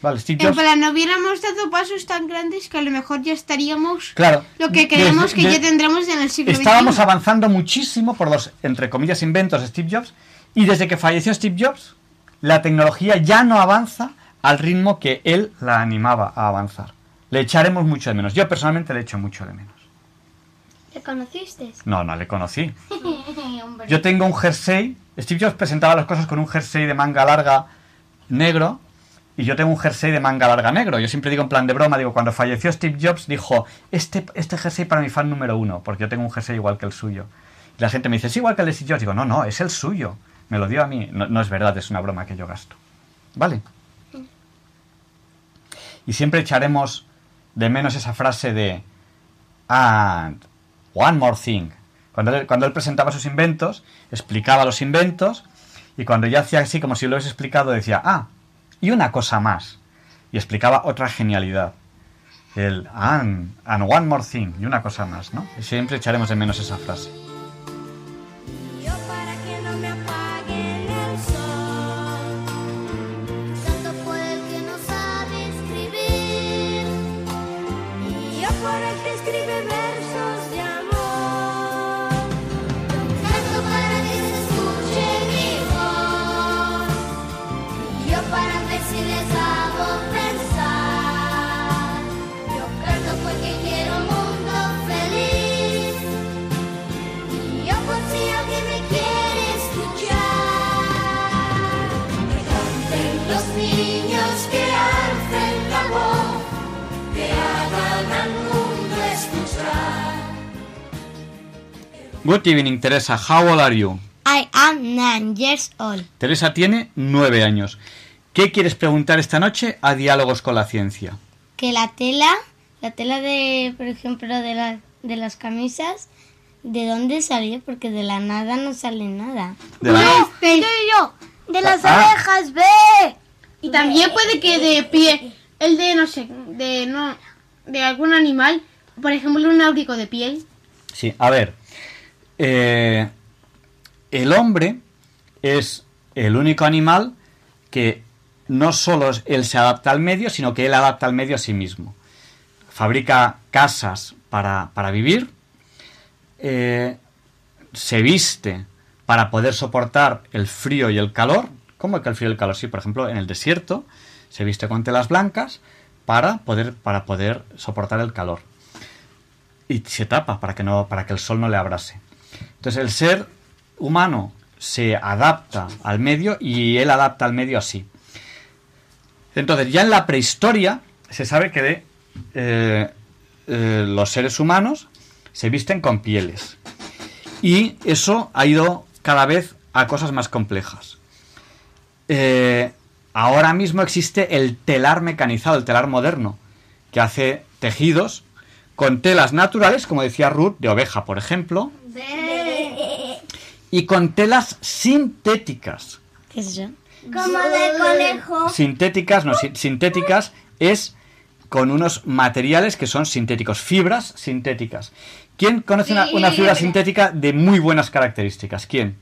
S1: Vale, Steve Jobs...
S11: Pero no hubiéramos dado pasos tan grandes que a lo mejor ya estaríamos...
S1: Claro.
S11: Lo que queremos que ya tendremos en el siglo
S1: Estábamos avanzando muchísimo por los, entre comillas, inventos de Steve Jobs Y desde que falleció Steve Jobs, la tecnología ya no avanza al ritmo que él la animaba a avanzar. Le echaremos mucho de menos. Yo personalmente le echo mucho de menos.
S4: ¿Le conociste?
S1: No, no le conocí. Yo tengo un jersey. Steve Jobs presentaba las cosas con un jersey de manga larga negro. Y yo tengo un jersey de manga larga negro. Yo siempre digo en plan de broma, digo, cuando falleció Steve Jobs, dijo, este, este jersey para mi fan número uno, porque yo tengo un jersey igual que el suyo. Y la gente me dice, es igual que el de Steve Jobs. Digo, no, no, es el suyo. Me lo dio a mí. No, no es verdad, es una broma que yo gasto. ¿Vale? Y siempre echaremos de menos esa frase de and one more thing. Cuando él, cuando él presentaba sus inventos, explicaba los inventos y cuando ya hacía así como si lo hubiese explicado decía, ah, y una cosa más. Y explicaba otra genialidad. El and, and one more thing, y una cosa más, ¿no? Siempre echaremos de menos esa frase. Good evening, Teresa. How old are you?
S4: I am nine years old.
S1: Teresa tiene nueve años. ¿Qué quieres preguntar esta noche a Diálogos con la Ciencia?
S4: Que la tela, la tela de, por ejemplo, de, la, de las camisas, ¿de dónde salió? Porque de la nada no sale nada.
S1: De la-
S11: yo, de las
S1: Ah.
S11: abejas, ve. Y también puede que de piel, el de no sé, de no, de algún animal, por ejemplo un áurico de piel.
S1: Sí, a ver. Eh, el hombre es el único animal que no solo es- él se adapta al medio, sino que él adapta al medio a sí mismo. Fabrica casas para, para vivir, eh, se viste para poder soportar el frío y el calor. ¿Cómo que el frío y el calor? Sí, por ejemplo, en el desierto se viste con telas blancas para poder, para poder soportar el calor y se tapa para que no para que el sol no le abrase. Entonces el ser humano se adapta al medio y él adapta al medio así. Entonces ya en la prehistoria se sabe que eh, eh, los seres humanos se visten con pieles y eso ha ido cada vez a cosas más complejas. Eh, ahora mismo existe el telar mecanizado, el telar moderno, que hace tejidos con telas naturales, como decía Ruth, de oveja, por ejemplo, y con telas sintéticas.
S4: ¿Qué es eso?
S2: Como de conejo.
S1: Sintéticas, no, sin- sintéticas es con unos materiales que son sintéticos, fibras sintéticas. ¿Quién conoce una, una fibra sintética de muy buenas características? ¿Quién?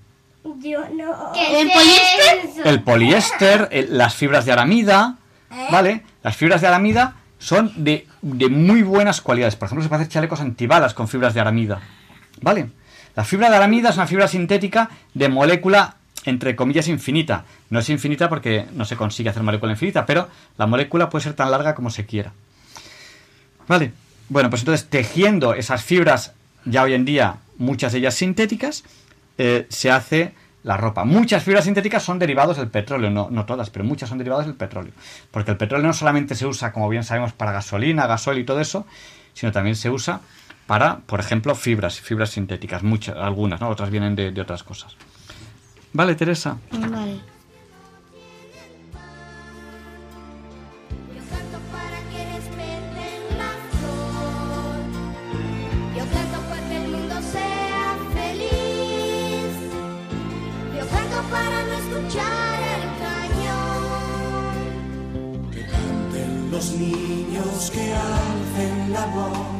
S2: Yo no.
S11: ¿El poliéster?
S1: El poliéster, el- las fibras de aramida, ¿vale? Las fibras de aramida son de, de muy buenas cualidades. Por ejemplo, se puede hacer chalecos antibalas con fibras de aramida, ¿vale? La fibra de aramida es una fibra sintética de molécula, entre comillas, infinita. No es infinita porque no se consigue hacer molécula infinita, pero la molécula puede ser tan larga como se quiera. ¿Vale? Bueno, pues entonces tejiendo esas fibras, ya hoy en día, muchas de ellas sintéticas, eh, se hace la ropa. Muchas fibras sintéticas son derivados del petróleo, no, no todas, pero muchas son derivados del petróleo. Porque el petróleo no solamente se usa, como bien sabemos, para gasolina, gasoil y todo eso, sino también se usa para, por ejemplo, fibras, fibras sintéticas, muchas, algunas, ¿no? Otras vienen de, de otras cosas. Vale, Teresa.
S4: Vale.
S2: Yo canto para que despierten la flor. Yo canto para que el mundo sea feliz. Yo canto para no escuchar el cañón.
S12: Que canten los niños, que alcen la voz,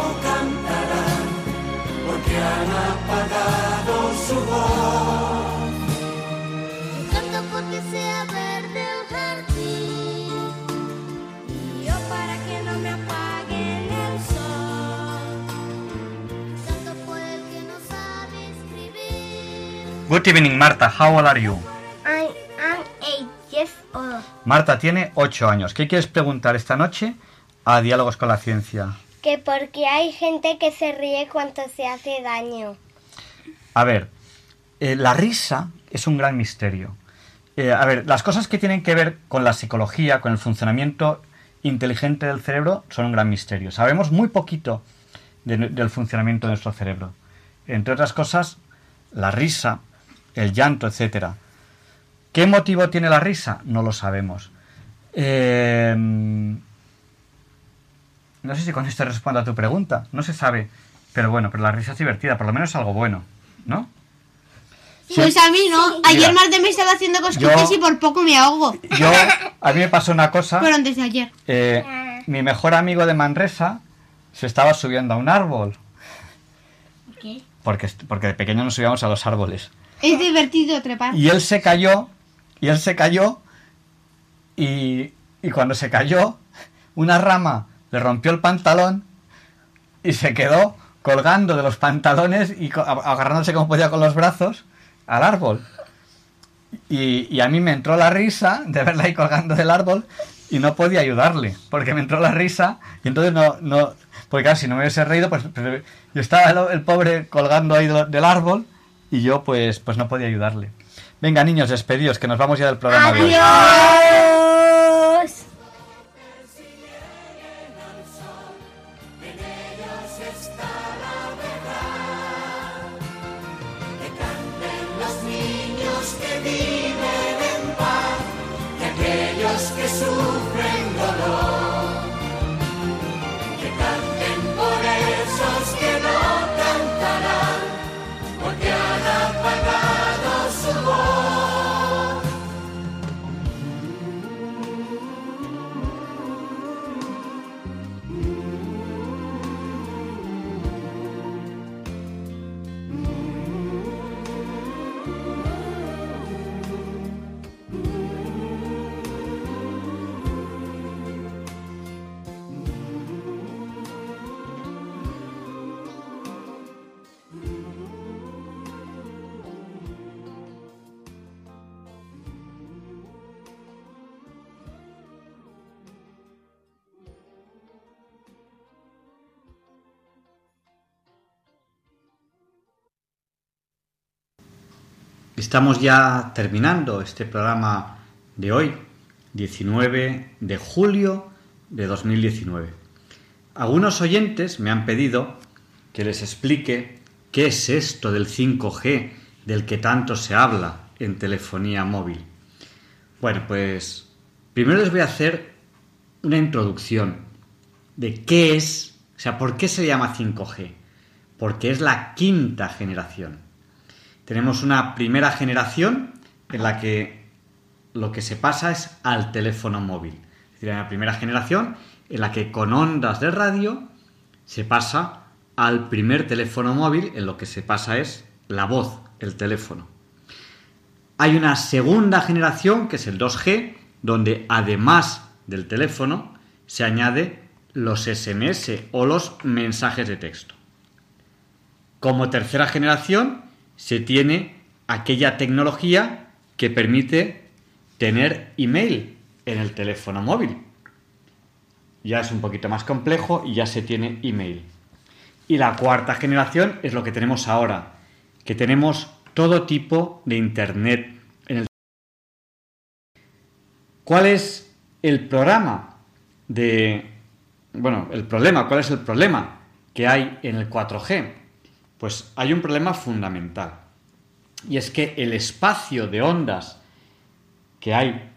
S1: Good evening, Marta. How old are you?
S4: I am eight years old.
S1: Marta tiene 8 años. ¿Qué quieres preguntar esta noche a Diálogos con la Ciencia?
S4: Que porque hay gente que se ríe cuando se hace daño.
S1: A ver, eh, la risa es un gran misterio. Eh, a ver, las cosas que tienen que ver con la psicología, con el funcionamiento inteligente del cerebro, son un gran misterio. Sabemos muy poquito de- del funcionamiento de nuestro cerebro. Entre otras cosas, la risa, el llanto, etcétera. ¿Qué motivo tiene la risa? No lo sabemos. Eh, no sé si con esto respondo a tu pregunta. No se sabe. Pero bueno, pero la risa es divertida. Por lo menos es algo bueno. ¿No?
S11: Pues a mí no. Ayer
S1: Mira.
S11: Marta me estaba haciendo cosquillas
S1: Yo-
S11: y por poco me ahogo.
S1: Yo, a mí me pasó una cosa.
S11: Pero antes de ayer.
S1: Eh, mi mejor amigo de Manresa se estaba subiendo a un árbol.
S11: ¿Qué?
S1: Porque, porque de pequeño nos subíamos a los árboles.
S11: Es divertido trepar.
S1: Y él se cayó. Y él se cayó. Y, y cuando se cayó, una rama le rompió el pantalón. Y se quedó colgando de los pantalones y co- agarrándose como podía con los brazos al árbol. Y, a mí me entró la risa de verla ahí colgando del árbol y no podía ayudarle, porque me entró la risa y entonces no, no porque claro, si no me hubiese reído, pues, yo estaba el, pobre colgando ahí de- del árbol y yo pues, pues no podía ayudarle. Venga niños, despedidos, que nos vamos ya del programa de hoy. Estamos ya terminando este programa de hoy, 19 de julio de 2019. Algunos oyentes me han pedido que les explique qué es esto del 5G del que tanto se habla en telefonía móvil. Bueno, pues primero les voy a hacer una introducción de qué es, o sea, por qué se llama 5G. Porque es la quinta generación. Tenemos una primera generación en la que lo que se pasa es al teléfono móvil. Es decir, una primera generación en la que con ondas de radio se pasa al primer teléfono móvil, en lo que se pasa es la voz, el teléfono. Hay una segunda generación, que es el 2G, donde además del teléfono se añade los SMS o los mensajes de texto. Como tercera generación se tiene aquella tecnología que permite tener email en el teléfono móvil. Ya es un poquito más complejo y ya se tiene email. Y la cuarta generación es lo que tenemos ahora, que tenemos todo tipo de Internet en el ¿Cuál es el programa de... Bueno, el problema, ¿cuál es el problema que hay en el 4G? Pues hay un problema fundamental. Y es que el espacio de ondas que hay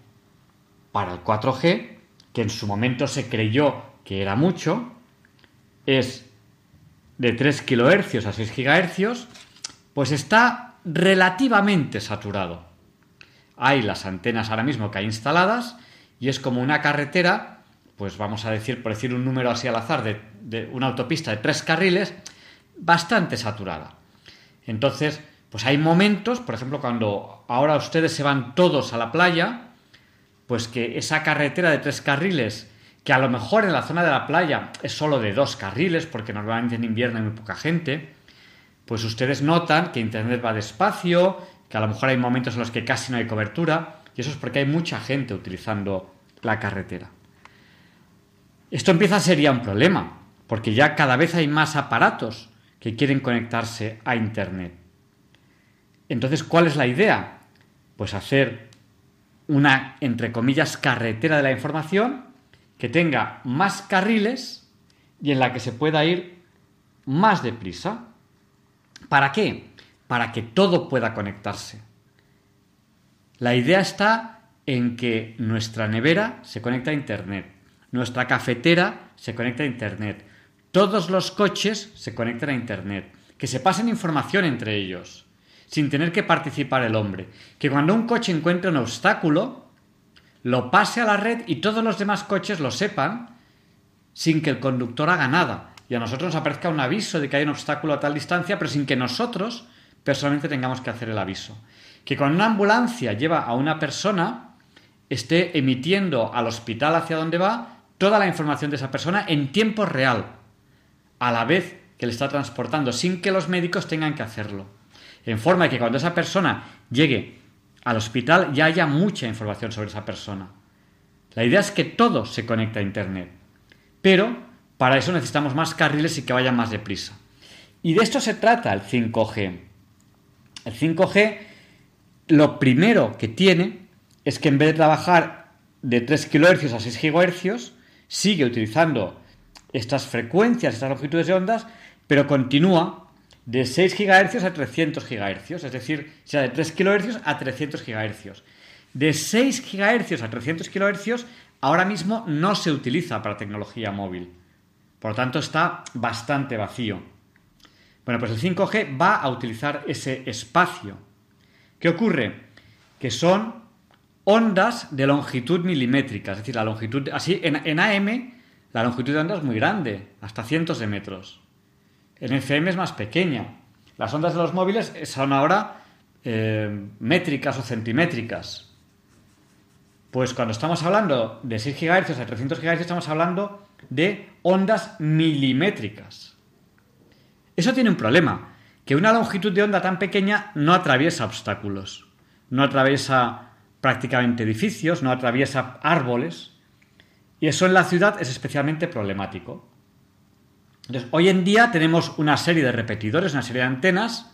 S1: para el 4G, que en su momento se creyó que era mucho, es de 3 kHz a 6 GHz, pues está relativamente saturado. hay las antenas ahora mismo que hay instaladas y es como una carretera, pues vamos a decir, por decir un número así al azar, de, de una autopista de tres carriles, bastante saturada. Entonces, pues hay momentos, por ejemplo, cuando ahora ustedes se van todos a la playa, pues que esa carretera de tres carriles, que a lo mejor en la zona de la playa es solo de dos carriles, porque normalmente en invierno hay muy poca gente, pues ustedes notan que Internet va despacio, que a lo mejor hay momentos en los que casi no hay cobertura, y eso es porque hay mucha gente utilizando la carretera. Esto empieza a ser ya un problema, porque ya cada vez hay más aparatos que quieren conectarse a Internet. Entonces, ¿cuál es la idea? Pues hacer una, entre comillas, carretera de la información que tenga más carriles y en la que se pueda ir más deprisa. ¿Para qué? Para que todo pueda conectarse. La idea está en que nuestra nevera se conecta a Internet, nuestra cafetera se conecta a Internet, todos los coches se conectan a Internet, que se pasen información entre ellos, sin tener que participar el hombre, que cuando un coche encuentre un obstáculo, lo pase a la red y todos los demás coches lo sepan sin que el conductor haga nada y a nosotros nos aparezca un aviso de que hay un obstáculo a tal distancia, pero sin que nosotros personalmente tengamos que hacer el aviso. Que cuando una ambulancia lleva a una persona, esté emitiendo al hospital hacia donde va toda la información de esa persona en tiempo real, a la vez que le está transportando, sin que los médicos tengan que hacerlo. En forma de que cuando esa persona llegue al hospital ya haya mucha información sobre esa persona. La idea es que todo se conecta a Internet. Pero para eso necesitamos más carriles y que vayan más deprisa. Y de esto se trata el 5G. El 5G lo primero que tiene es que en vez de trabajar de 3 kHz a 6 GHz, sigue utilizando estas frecuencias, estas longitudes de ondas, pero continúa de 6 GHz a 300 GHz, es decir, sea de 3 kHz a 300 GHz. De 6 GHz a 300 kHz ahora mismo no se utiliza para tecnología móvil. Por lo tanto, está bastante vacío. Bueno, pues el 5G va a utilizar ese espacio. ¿Qué ocurre? Que son ondas de longitud milimétrica, es decir, la longitud, así en, en AM la longitud de onda es muy grande, hasta cientos de metros. En FM es más pequeña. Las ondas de los móviles son ahora eh, métricas o centimétricas. Pues cuando estamos hablando de 6 GHz a 300 GHz estamos hablando de ondas milimétricas. Eso tiene un problema, que una longitud de onda tan pequeña no atraviesa obstáculos, no atraviesa prácticamente edificios, no atraviesa árboles, y eso en la ciudad es especialmente problemático. Entonces, hoy en día tenemos una serie de repetidores, una serie de antenas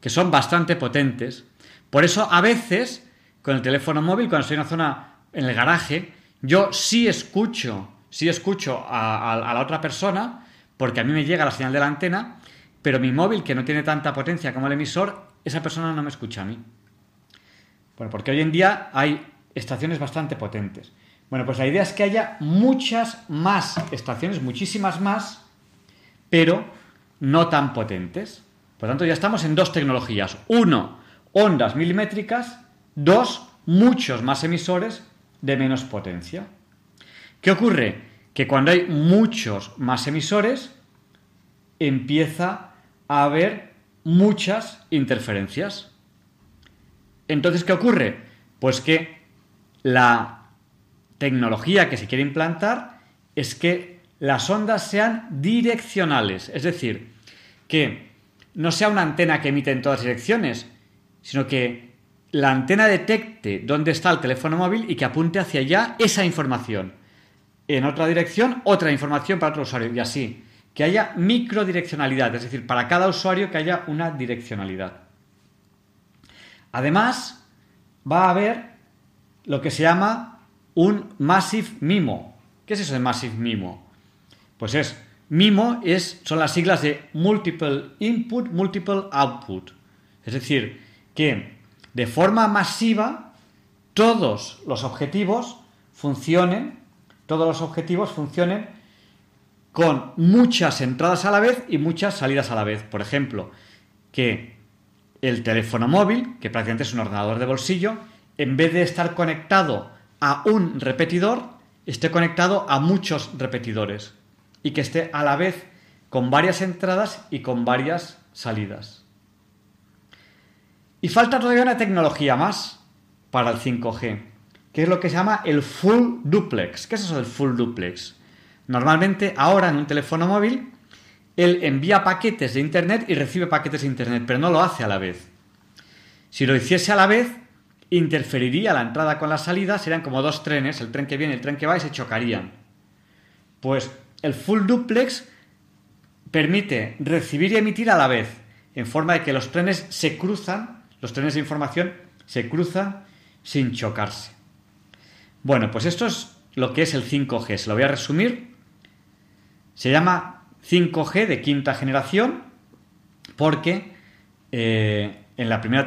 S1: que son bastante potentes. Por eso, a veces, con el teléfono móvil, cuando estoy en una zona en el garaje, yo sí escucho, sí escucho a, a la otra persona, porque a mí me llega la señal de la antena, pero mi móvil, que no tiene tanta potencia como el emisor, esa persona no me escucha a mí. Bueno, porque hoy en día hay estaciones bastante potentes. Bueno, pues la idea es que haya muchas más estaciones, muchísimas más, pero no tan potentes. Por lo tanto, ya estamos en dos tecnologías. Uno, ondas milimétricas. Dos, muchos más emisores de menos potencia. ¿Qué ocurre? Que cuando hay muchos más emisores, empieza a haber muchas interferencias. Entonces, ¿qué ocurre? Pues que la tecnología que se quiere implantar es que las ondas sean direccionales, es decir, que no sea una antena que emite en todas direcciones, sino que la antena detecte dónde está el teléfono móvil y que apunte hacia allá esa información. En otra dirección, otra información para otro usuario y así. Que haya microdireccionalidad, es decir, para cada usuario que haya una direccionalidad. Además, va a haber lo que se llama un Massive MIMO. ¿Qué es eso de Massive MIMO? Pues es, MIMO es, son las siglas de Multiple Input, Multiple Output. Es decir, que de forma masiva todos los objetivos funcionen, todos los objetivos funcionen con muchas entradas a la vez y muchas salidas a la vez. Por ejemplo, que el teléfono móvil, que prácticamente es un ordenador de bolsillo, en vez de estar conectado a un repetidor, esté conectado a muchos repetidores y que esté a la vez con varias entradas y con varias salidas. Y falta todavía una tecnología más para el 5G, que es lo que se llama el full duplex. ¿Qué es eso del full duplex? Normalmente ahora en un teléfono móvil él envía paquetes de Internet y recibe paquetes de Internet, pero no lo hace a la vez. Si lo hiciese a la vez, interferiría la entrada con la salida, serían como dos trenes, el tren que viene y el tren que va y se chocarían. Pues el full duplex permite recibir y emitir a la vez, en forma de que los trenes se cruzan, los trenes de información se cruzan sin chocarse. Bueno, pues esto es lo que es el 5G. Se lo voy a resumir. Se llama 5G de quinta generación porque eh, en, la primera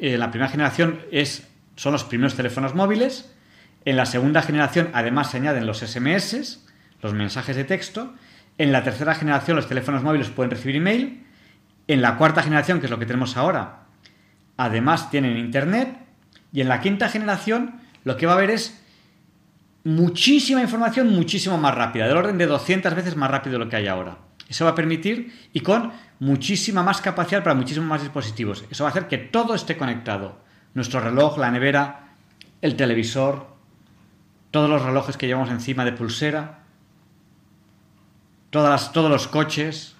S1: en la primera generación es, son los primeros teléfonos móviles. En la segunda generación además se añaden los SMS, los mensajes de texto. En la tercera generación los teléfonos móviles pueden recibir email. En la cuarta generación, que es lo que tenemos ahora, además tienen internet. Y en la quinta generación lo que va a haber es muchísima información muchísimo más rápida, del orden de 200 veces más rápido de lo que hay ahora. Eso va a permitir y con muchísima más capacidad para muchísimos más dispositivos. Eso va a hacer que todo esté conectado. Nuestro reloj, la nevera, el televisor, todos los relojes que llevamos encima de pulsera, todas todos los coches,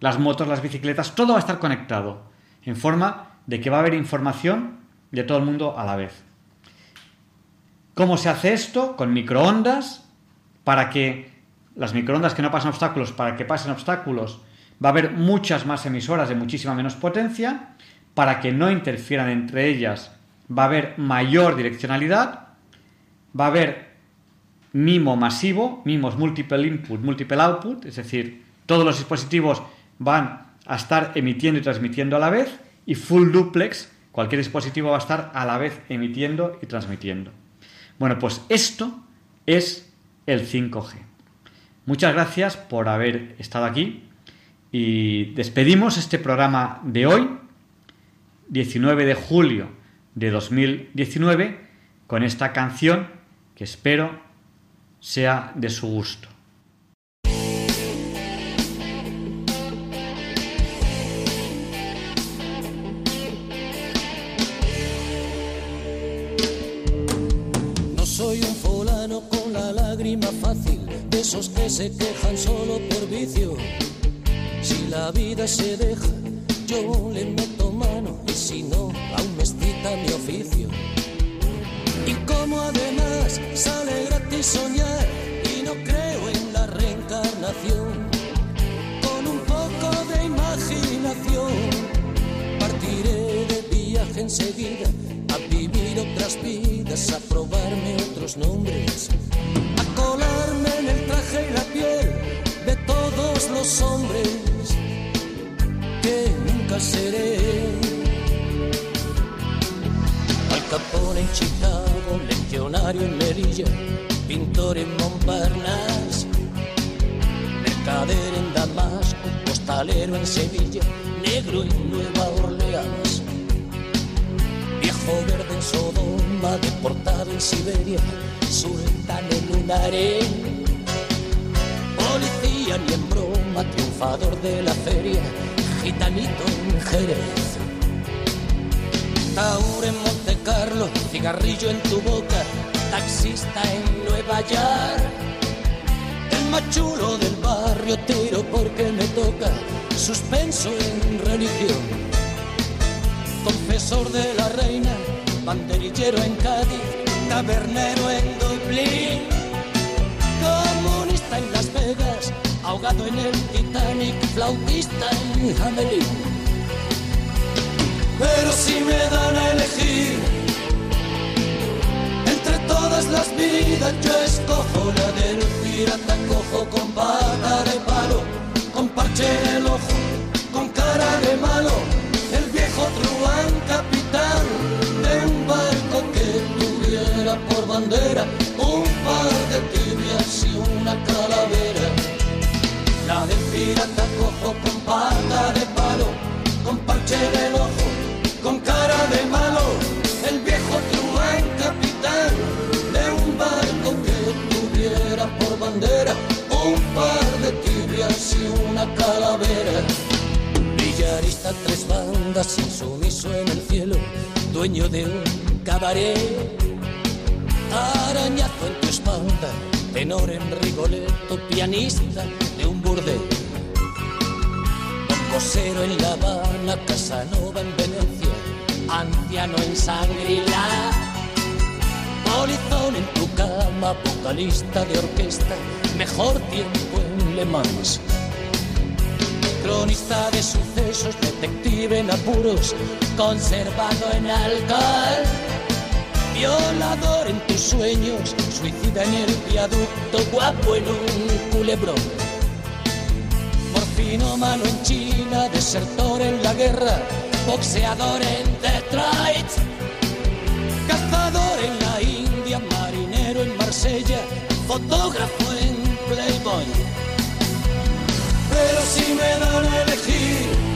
S1: las motos, las bicicletas, todo va a estar conectado en forma de que va a haber información de todo el mundo a la vez. ¿Cómo se hace esto? Con microondas, para que las microondas que no pasan obstáculos, para que pasen obstáculos, va a haber muchas más emisoras de muchísima menos potencia, para que no interfieran entre ellas, va a haber mayor direccionalidad, va a haber mimo masivo, mimos multiple input, multiple output, es decir, todos los dispositivos van a estar emitiendo y transmitiendo a la vez, y full duplex, cualquier dispositivo va a estar a la vez emitiendo y transmitiendo. Bueno, pues esto es el 5G. Muchas gracias por haber estado aquí y despedimos este programa de hoy, 19 de julio de 2019, con esta canción que espero sea de su gusto.
S13: Fácil de esos que se quejan solo por vicio. Si la vida se deja, yo le meto mano y si no, aún me excita mi oficio. Y como además sale gratis soñar y no creo en la reencarnación, con un poco de imaginación partiré de viaje enseguida a vivir otras vidas, a probarme otros nombres colarme en el traje y la piel de todos los hombres que nunca seré. Al Capone en Chicago, legionario en Melilla, pintor en Montparnasse, mercader en Damasco, costalero en Sevilla, negro en Nueva Orleans, viejo verde en Sodoma, deportado en Siberia sultán en un harén. Policía ni en broma, triunfador de la feria, gitanito en Jerez. Taur en Monte Carlo, cigarrillo en tu boca, taxista en Nueva York. El machulo del barrio tiro porque me toca, suspenso en religión. Confesor de la reina, banderillero en Cádiz tabernero en Dublín, comunista en Las Vegas, ahogado en el Titanic, flautista en Hamelin. Pero si me dan a elegir entre todas las vidas, yo escojo la del pirata cojo con pata de palo, con parche en el ojo, con cara de malo, el viejo truán por bandera un par de tibias y una calavera. La del pirata cojo con pata de palo, con parche del ojo, con cara de malo. El viejo truán capitán de un barco que tuviera por bandera un par de tibias y una calavera. Villarista tres bandas, insumiso en el cielo, dueño de un cabaret Arañazo en tu espalda, tenor en Rigoletto, pianista de un burdel. Cosero en La Habana, Casanova en Venecia, anciano en Sangrila. Polizón en tu cama, vocalista de orquesta, mejor tiempo en Le Mans. Cronista de sucesos, detective en apuros, conservado en alcohol. Violador en tus sueños, suicida en el viaducto, guapo en un culebrón. Morfino malo en China, desertor en la guerra, boxeador en Detroit, cazador en la India, marinero en Marsella, fotógrafo en Playboy. Pero si me dan a elegir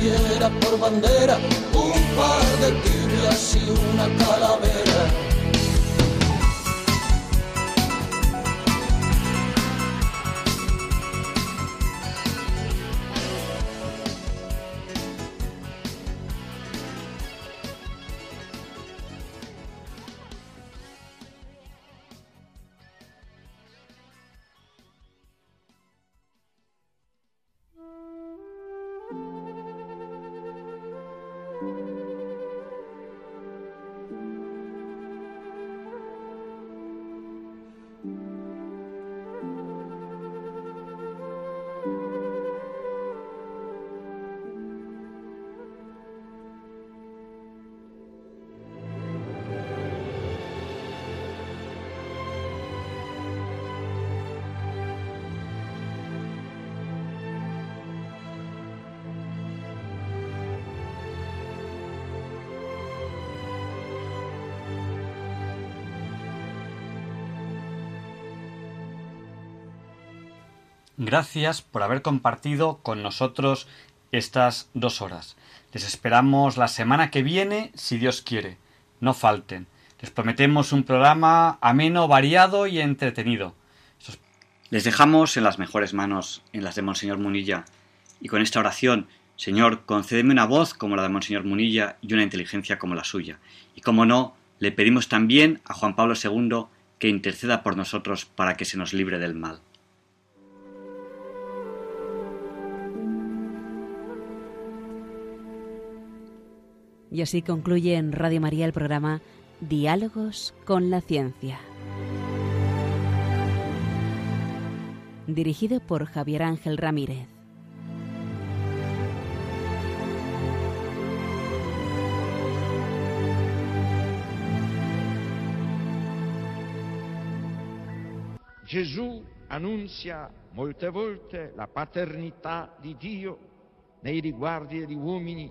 S13: tuviera por bandera un par de tibias y una calavera.
S1: Gracias por haber compartido con nosotros estas dos horas. Les esperamos la semana que viene, si Dios quiere. No falten. Les prometemos un programa ameno, variado y entretenido. Les dejamos en las mejores manos, en las de Monseñor Munilla. Y con esta oración, Señor, concédeme una voz como la de Monseñor Munilla y una inteligencia como la suya. Y como no, le pedimos también a Juan Pablo II que interceda por nosotros para que se nos libre del mal.
S14: Y así concluye en Radio María el programa Diálogos con la Ciencia. Dirigido por Javier Ángel Ramírez.
S15: Gesù annunzia molte volte la paternità di Dio nei riguardi degli uomini,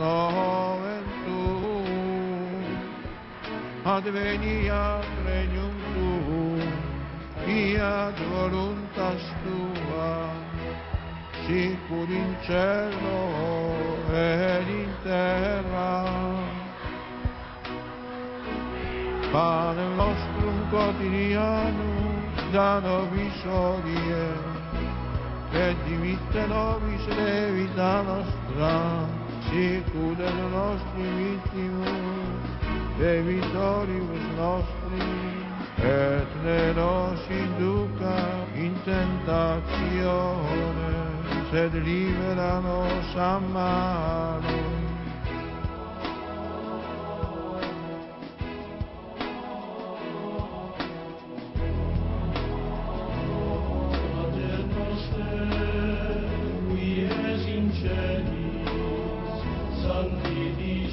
S16: sanctificetur nomen tuum, adveniat regnum tuum, fiat voluntas tua, sicur in cielo ed in terra. Pane nostrum quotidianum da nobis hodie, et dimitte nobis levita nostra, sicur et nostri vittimus, debitoribus nostri,
S17: et ne nos induca in tentazione, sed libera nos a malo.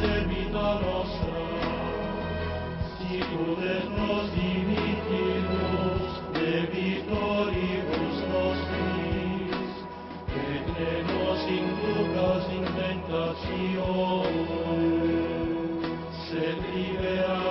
S18: de vita nostra, sicut et nos dimittimus debitoribus nostris, et ne nos inducas in tentationem, sed libera